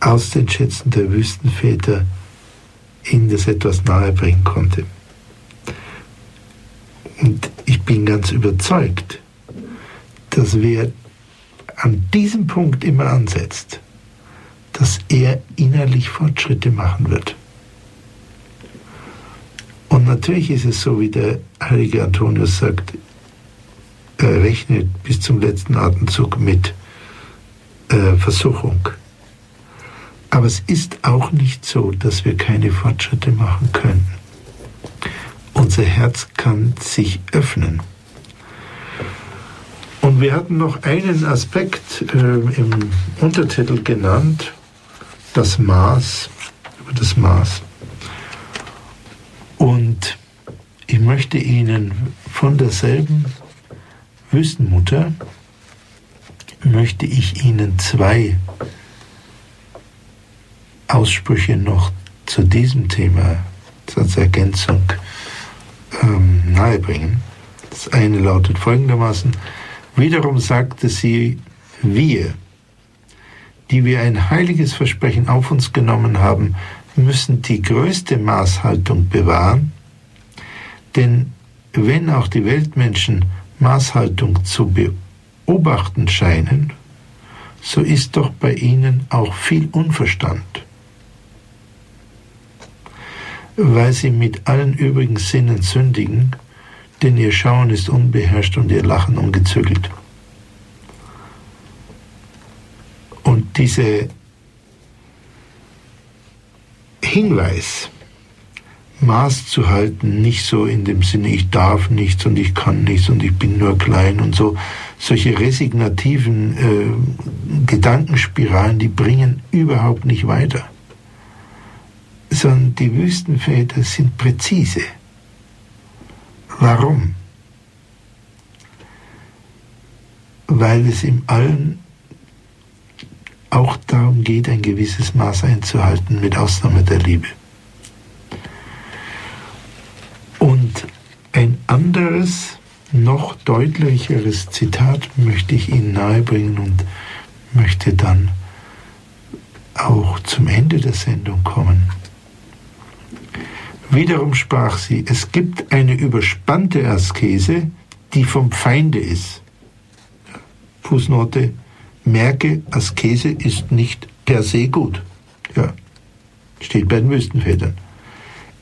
aus den Schätzen der Wüstenväter ihnen das etwas nahebringen konnte. Und ich bin ganz überzeugt, dass wer an diesem Punkt immer ansetzt, dass er innerlich Fortschritte machen wird. Und natürlich ist es so, wie der heilige Antonius sagt, er rechnet bis zum letzten Atemzug mit äh, Versuchung. Aber es ist auch nicht so, dass wir keine Fortschritte machen können. Unser Herz kann sich öffnen. Und wir hatten noch einen Aspekt äh, im Untertitel genannt, das Maß, über das Maß. Und ich möchte Ihnen von derselben Wüstenmutter möchte ich Ihnen zwei Aussprüche noch zu diesem Thema als Ergänzung ähm, nahebringen. Das eine lautet folgendermaßen, wiederum sagte sie, wir, die wir ein heiliges Versprechen auf uns genommen haben, müssen die größte Maßhaltung bewahren, denn wenn auch die Weltmenschen Maßhaltung zu beobachten scheinen, so ist doch bei ihnen auch viel Unverstand, weil sie mit allen übrigen Sinnen sündigen, denn ihr Schauen ist unbeherrscht und ihr Lachen ungezügelt. Und dieser Hinweis, Maß zu halten, nicht so in dem Sinne, ich darf nichts und ich kann nichts und ich bin nur klein und so. Solche resignativen äh, Gedankenspiralen, die bringen überhaupt nicht weiter. Sondern die Wüstenväter sind präzise. Warum? Weil es im Allen auch darum geht, ein gewisses Maß einzuhalten, mit Ausnahme der Liebe. Und ein anderes, noch deutlicheres Zitat möchte ich Ihnen nahebringen und möchte dann auch zum Ende der Sendung kommen. Wiederum sprach sie, es gibt eine überspannte Askese, die vom Feinde ist. Fußnote, merke, Askese ist nicht per se gut. Ja, steht bei den Wüstenvätern.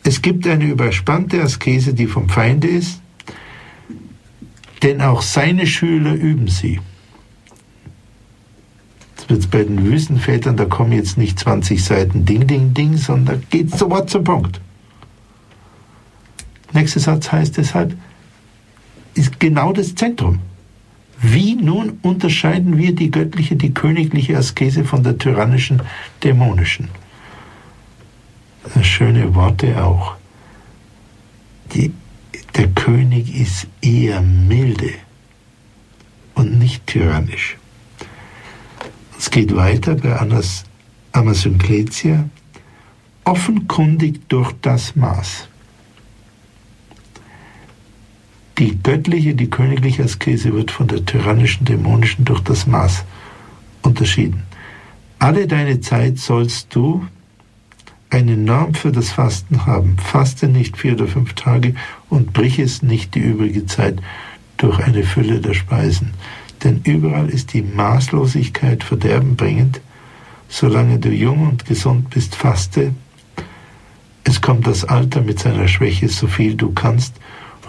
Es gibt eine überspannte Askese, die vom Feinde ist, denn auch seine Schüler üben sie. Das wird bei den Wüstenvätern, da kommen jetzt nicht 20 Seiten Ding, Ding, Ding, sondern geht sofort zum Punkt. Nächster Satz heißt deshalb, ist genau das Zentrum. Wie nun unterscheiden wir die göttliche, die königliche Askese von der tyrannischen, dämonischen? schöne Worte auch. Die, der König ist eher milde und nicht tyrannisch. Es geht weiter bei Anas, Amasynkletia, offenkundig durch das Maß. Die göttliche, die königliche Askese wird von der tyrannischen, dämonischen durch das Maß unterschieden. Alle deine Zeit sollst du, eine Norm für das Fasten haben. Faste nicht vier oder fünf Tage und brich es nicht die übrige Zeit durch eine Fülle der Speisen. Denn überall ist die Maßlosigkeit verderbenbringend. Solange du jung und gesund bist, faste. Es kommt das Alter mit seiner Schwäche, so viel du kannst.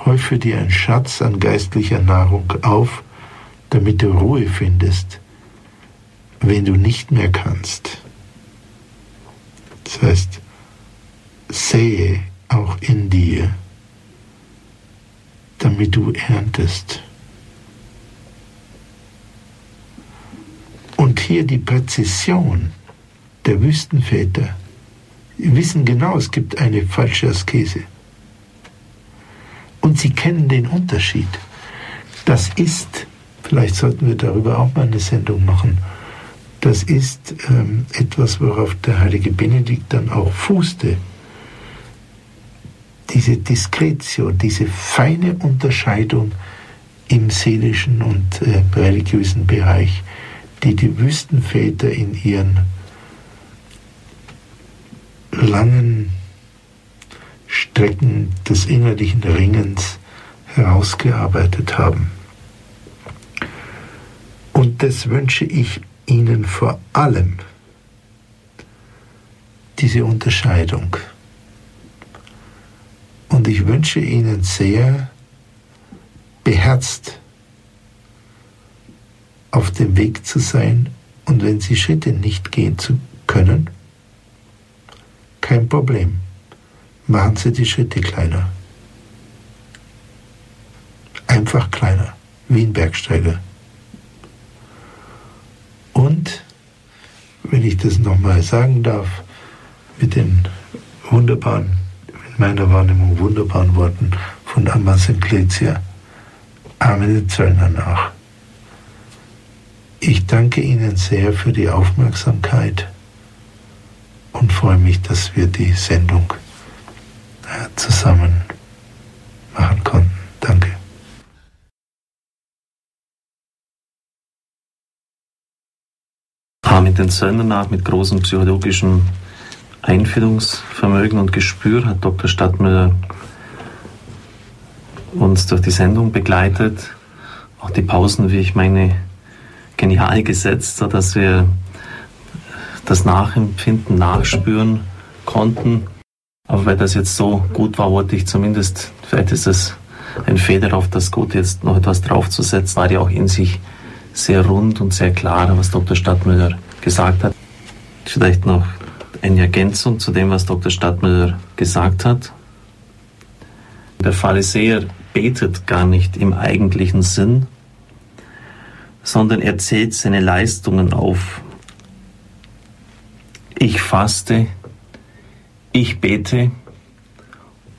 Häufe dir einen Schatz an geistlicher Nahrung auf, damit du Ruhe findest, wenn du nicht mehr kannst. Das heißt, sähe auch in dir, damit du erntest. Und hier die Präzision der Wüstenväter. Sie wissen genau, es gibt eine falsche Askese. Und sie kennen den Unterschied. Das ist, vielleicht sollten wir darüber auch mal eine Sendung machen, das ist ähm, etwas, worauf der heilige Benedikt dann auch fußte. Diese Diskretio, diese feine Unterscheidung im seelischen und äh, religiösen Bereich, die die Wüstenväter in ihren langen Strecken des innerlichen Ringens herausgearbeitet haben. Und das wünsche ich Ihnen vor allem, diese Unterscheidung. Und ich wünsche Ihnen sehr, beherzt auf dem Weg zu sein und wenn Sie Schritte nicht gehen zu können, kein Problem. Machen Sie die Schritte kleiner. Einfach kleiner, wie ein Bergsteiger. Und, wenn ich das nochmal sagen darf, mit den wunderbaren, in meiner Wahrnehmung wunderbaren Worten von Amma Simplicia, Amen den Zöllner nach. Ich danke Ihnen sehr für die Aufmerksamkeit und freue mich, dass wir die Sendung zusammen machen konnten. Danke. Mit den Söldnern nach, mit großem psychologischen Einfühlungsvermögen und Gespür hat Dr. Stadtmüller uns durch die Sendung begleitet. Auch die Pausen, wie ich meine, genial gesetzt, sodass wir das Nachempfinden, Nachspüren konnten. Aber weil das jetzt so gut war, wollte ich zumindest, vielleicht ist es ein Feder auf das Gut, jetzt noch etwas draufzusetzen, war ja auch in sich sehr rund und sehr klar, was Dr. Stadtmüller gesagt hat. Vielleicht noch eine Ergänzung zu dem, was Dr. Stadtmüller gesagt hat. Der Pharisäer betet gar nicht im eigentlichen Sinn, sondern er zählt seine Leistungen auf. Ich faste, ich bete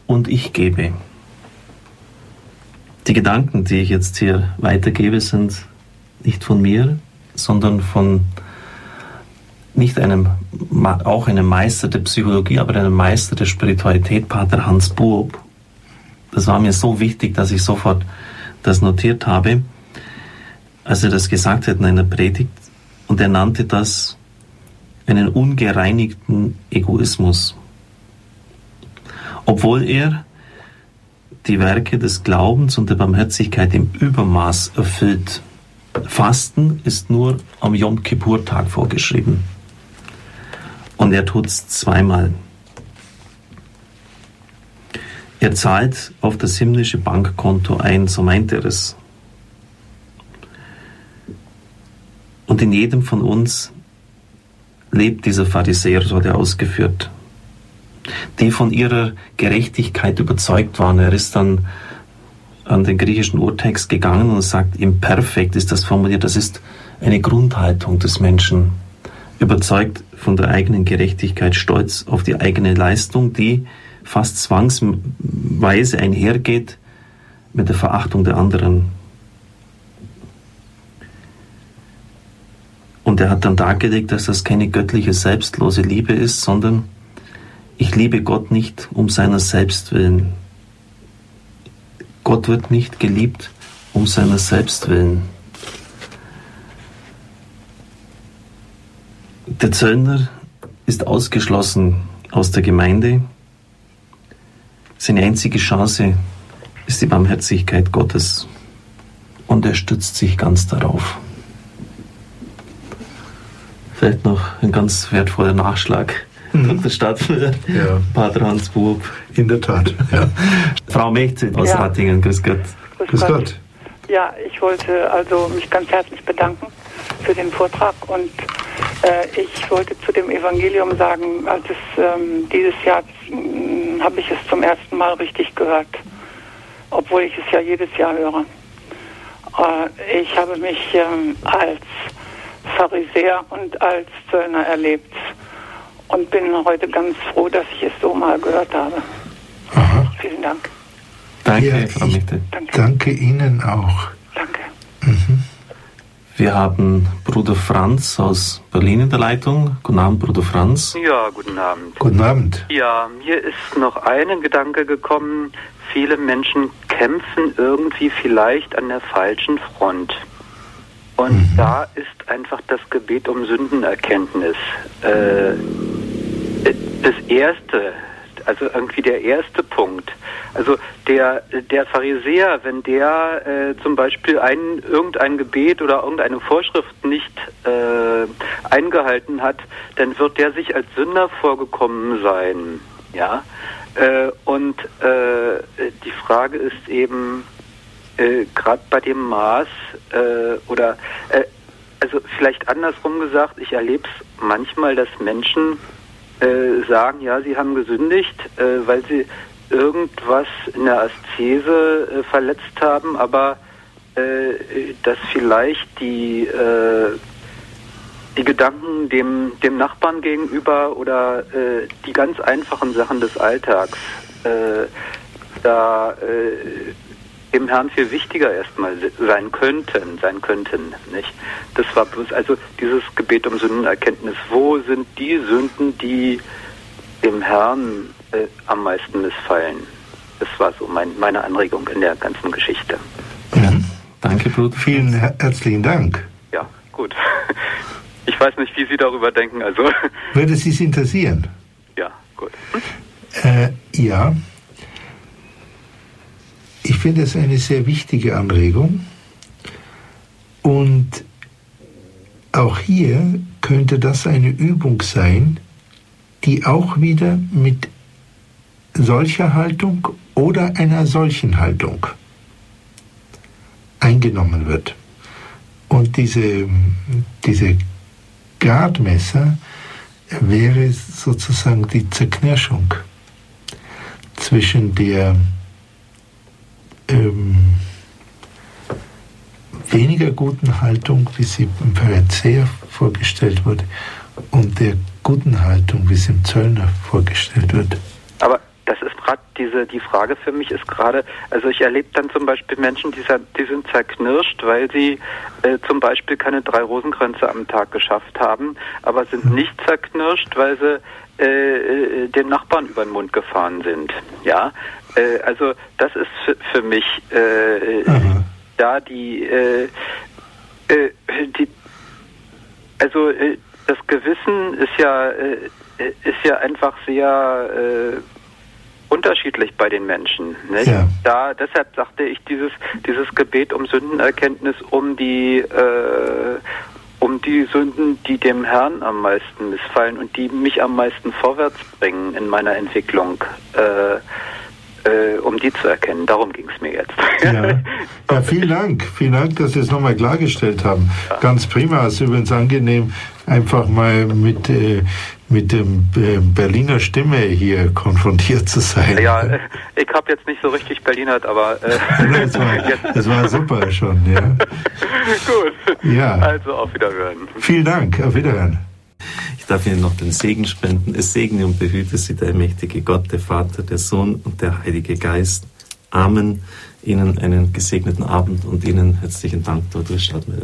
und ich gebe. Die Gedanken, die ich jetzt hier weitergebe, sind nicht von mir, sondern von nicht einem, auch einem Meister der Psychologie, aber einem Meister der Spiritualität, Pater Hans Buob. Das war mir so wichtig, dass ich sofort das notiert habe als er das gesagt hat in einer Predigt, und er nannte das einen ungereinigten Egoismus. Obwohl er die Werke des Glaubens und der Barmherzigkeit im Übermaß erfüllt. Fasten ist nur am Yom Kippur-Tag vorgeschrieben. Und er tut es zweimal. Er zahlt auf das himmlische Bankkonto ein, so meint er es. Und in jedem von uns lebt dieser Pharisäer, so hat er ausgeführt, die von ihrer Gerechtigkeit überzeugt waren. Er ist dann an den griechischen Urtext gegangen und sagt, im Perfekt ist das formuliert, das ist eine Grundhaltung des Menschen, überzeugt von der eigenen Gerechtigkeit, stolz auf die eigene Leistung, die fast zwangsweise einhergeht mit der Verachtung der anderen. Und er hat dann dargelegt, dass das keine göttliche, selbstlose Liebe ist, sondern ich liebe Gott nicht um seiner selbst willen. Gott wird nicht geliebt um seiner selbst willen. Der Zöllner ist ausgeschlossen aus der Gemeinde. Seine einzige Chance ist die Barmherzigkeit Gottes. und er stützt sich ganz darauf. Vielleicht noch ein ganz wertvoller Nachschlag. Mhm. [LAUGHS] Dr. Stadtführer, ja. Pater Hans Bub. In der Tat, ja. [LAUGHS] Frau Mechte aus ja. Rattingen, grüß Gott. Grüß, grüß Gott. Gott. Ja, ich wollte also mich ganz herzlich bedanken für den Vortrag und äh, ich wollte zu dem Evangelium sagen, als es ähm, dieses Jahr hm, habe ich es zum ersten Mal richtig gehört, obwohl ich es ja jedes Jahr höre. Äh, ich habe mich ähm, als Pharisäer und als Zöllner erlebt und bin heute ganz froh, dass ich es so mal gehört habe. Aha. Vielen Dank. Danke, ja, Frau Mitte. Danke. danke. Ihnen auch. Danke. Mhm. Wir haben Bruder Franz aus Berlin in der Leitung. Guten Abend, Bruder Franz. Ja, guten Abend. Guten Abend. Ja, mir ist noch ein Gedanke gekommen. Viele Menschen kämpfen irgendwie vielleicht an der falschen Front. Und mhm. da ist einfach das Gebet um Sündenerkenntnis äh, das Erste, also irgendwie der erste Punkt. Also der, der Pharisäer, wenn der äh, zum Beispiel ein, irgendein Gebet oder irgendeine Vorschrift nicht äh, eingehalten hat, dann wird der sich als Sünder vorgekommen sein. Ja. Äh, und äh, die Frage ist eben, äh, gerade bei dem Maß äh, oder also vielleicht andersrum gesagt, ich erlebe es manchmal, dass Menschen äh, sagen, ja, sie haben gesündigt, äh, weil sie irgendwas in der Aszese äh, verletzt haben, aber äh, dass vielleicht die äh, die Gedanken dem, dem Nachbarn gegenüber oder die ganz einfachen Sachen des Alltags da dem Herrn viel wichtiger erstmal sein könnten, sein könnten, nicht? Das war bloß also dieses Gebet um Sündenerkenntnis. Wo sind die Sünden, die dem Herrn äh, am meisten missfallen? Das war so mein, meine Anregung in der ganzen Geschichte. Mhm. Danke, Bruder. Vielen herzlichen Dank. Ja, gut. [LAUGHS] Ich weiß nicht, wie Sie darüber denken. Also würde Sie es interessieren? Ja, gut. Äh, ja. Ich finde es eine sehr wichtige Anregung und auch hier könnte das eine Übung sein, die auch wieder mit solcher Haltung oder einer solchen Haltung eingenommen wird. Und diese, diese Gradmesser wäre sozusagen die Zerknirschung zwischen der ähm, weniger guten Haltung, wie sie im Pharisäer vorgestellt wurde, und der guten Haltung, wie sie im Zöllner vorgestellt wird. Aber das ist gerade diese, die Frage für mich ist gerade, also ich erlebe dann zum Beispiel Menschen, die, die sind zerknirscht, weil sie äh, zum Beispiel keine drei Rosenkränze am Tag geschafft haben, aber sind hm. nicht zerknirscht, weil sie äh, äh, dem Nachbarn über den Mund gefahren sind. Ja, äh, also das ist für, für mich äh, da die, äh, äh, die also äh, das Gewissen ist ja ist ja einfach sehr unterschiedlich bei den Menschen. Ja. Da deshalb sagte ich dieses dieses Gebet um Sündenerkenntnis, um die äh, um die Sünden, die dem Herrn am meisten missfallen und die mich am meisten vorwärts bringen in meiner Entwicklung. Äh, äh, um die zu erkennen. Darum ging es mir jetzt. Ja. ja. vielen Dank. Vielen Dank, dass Sie es nochmal klargestellt haben. Ja. Ganz prima. Es ist übrigens angenehm, einfach mal mit, äh, mit dem äh, Berliner Stimme hier konfrontiert zu sein. Ja, äh, ich habe jetzt nicht so richtig Berlinert, aber äh, [LAUGHS] das, war, [LAUGHS] das war super schon. Ja. [LAUGHS] Gut. Ja. Also auf Wiederhören. Vielen Dank. Auf Wiederhören. Ich darf Ihnen noch den Segen spenden. Es segne und behüte Sie der mächtige Gott, der Vater, der Sohn und der Heilige Geist. Amen. Ihnen einen gesegneten Abend und Ihnen herzlichen Dank, Dr. Stadtmüller.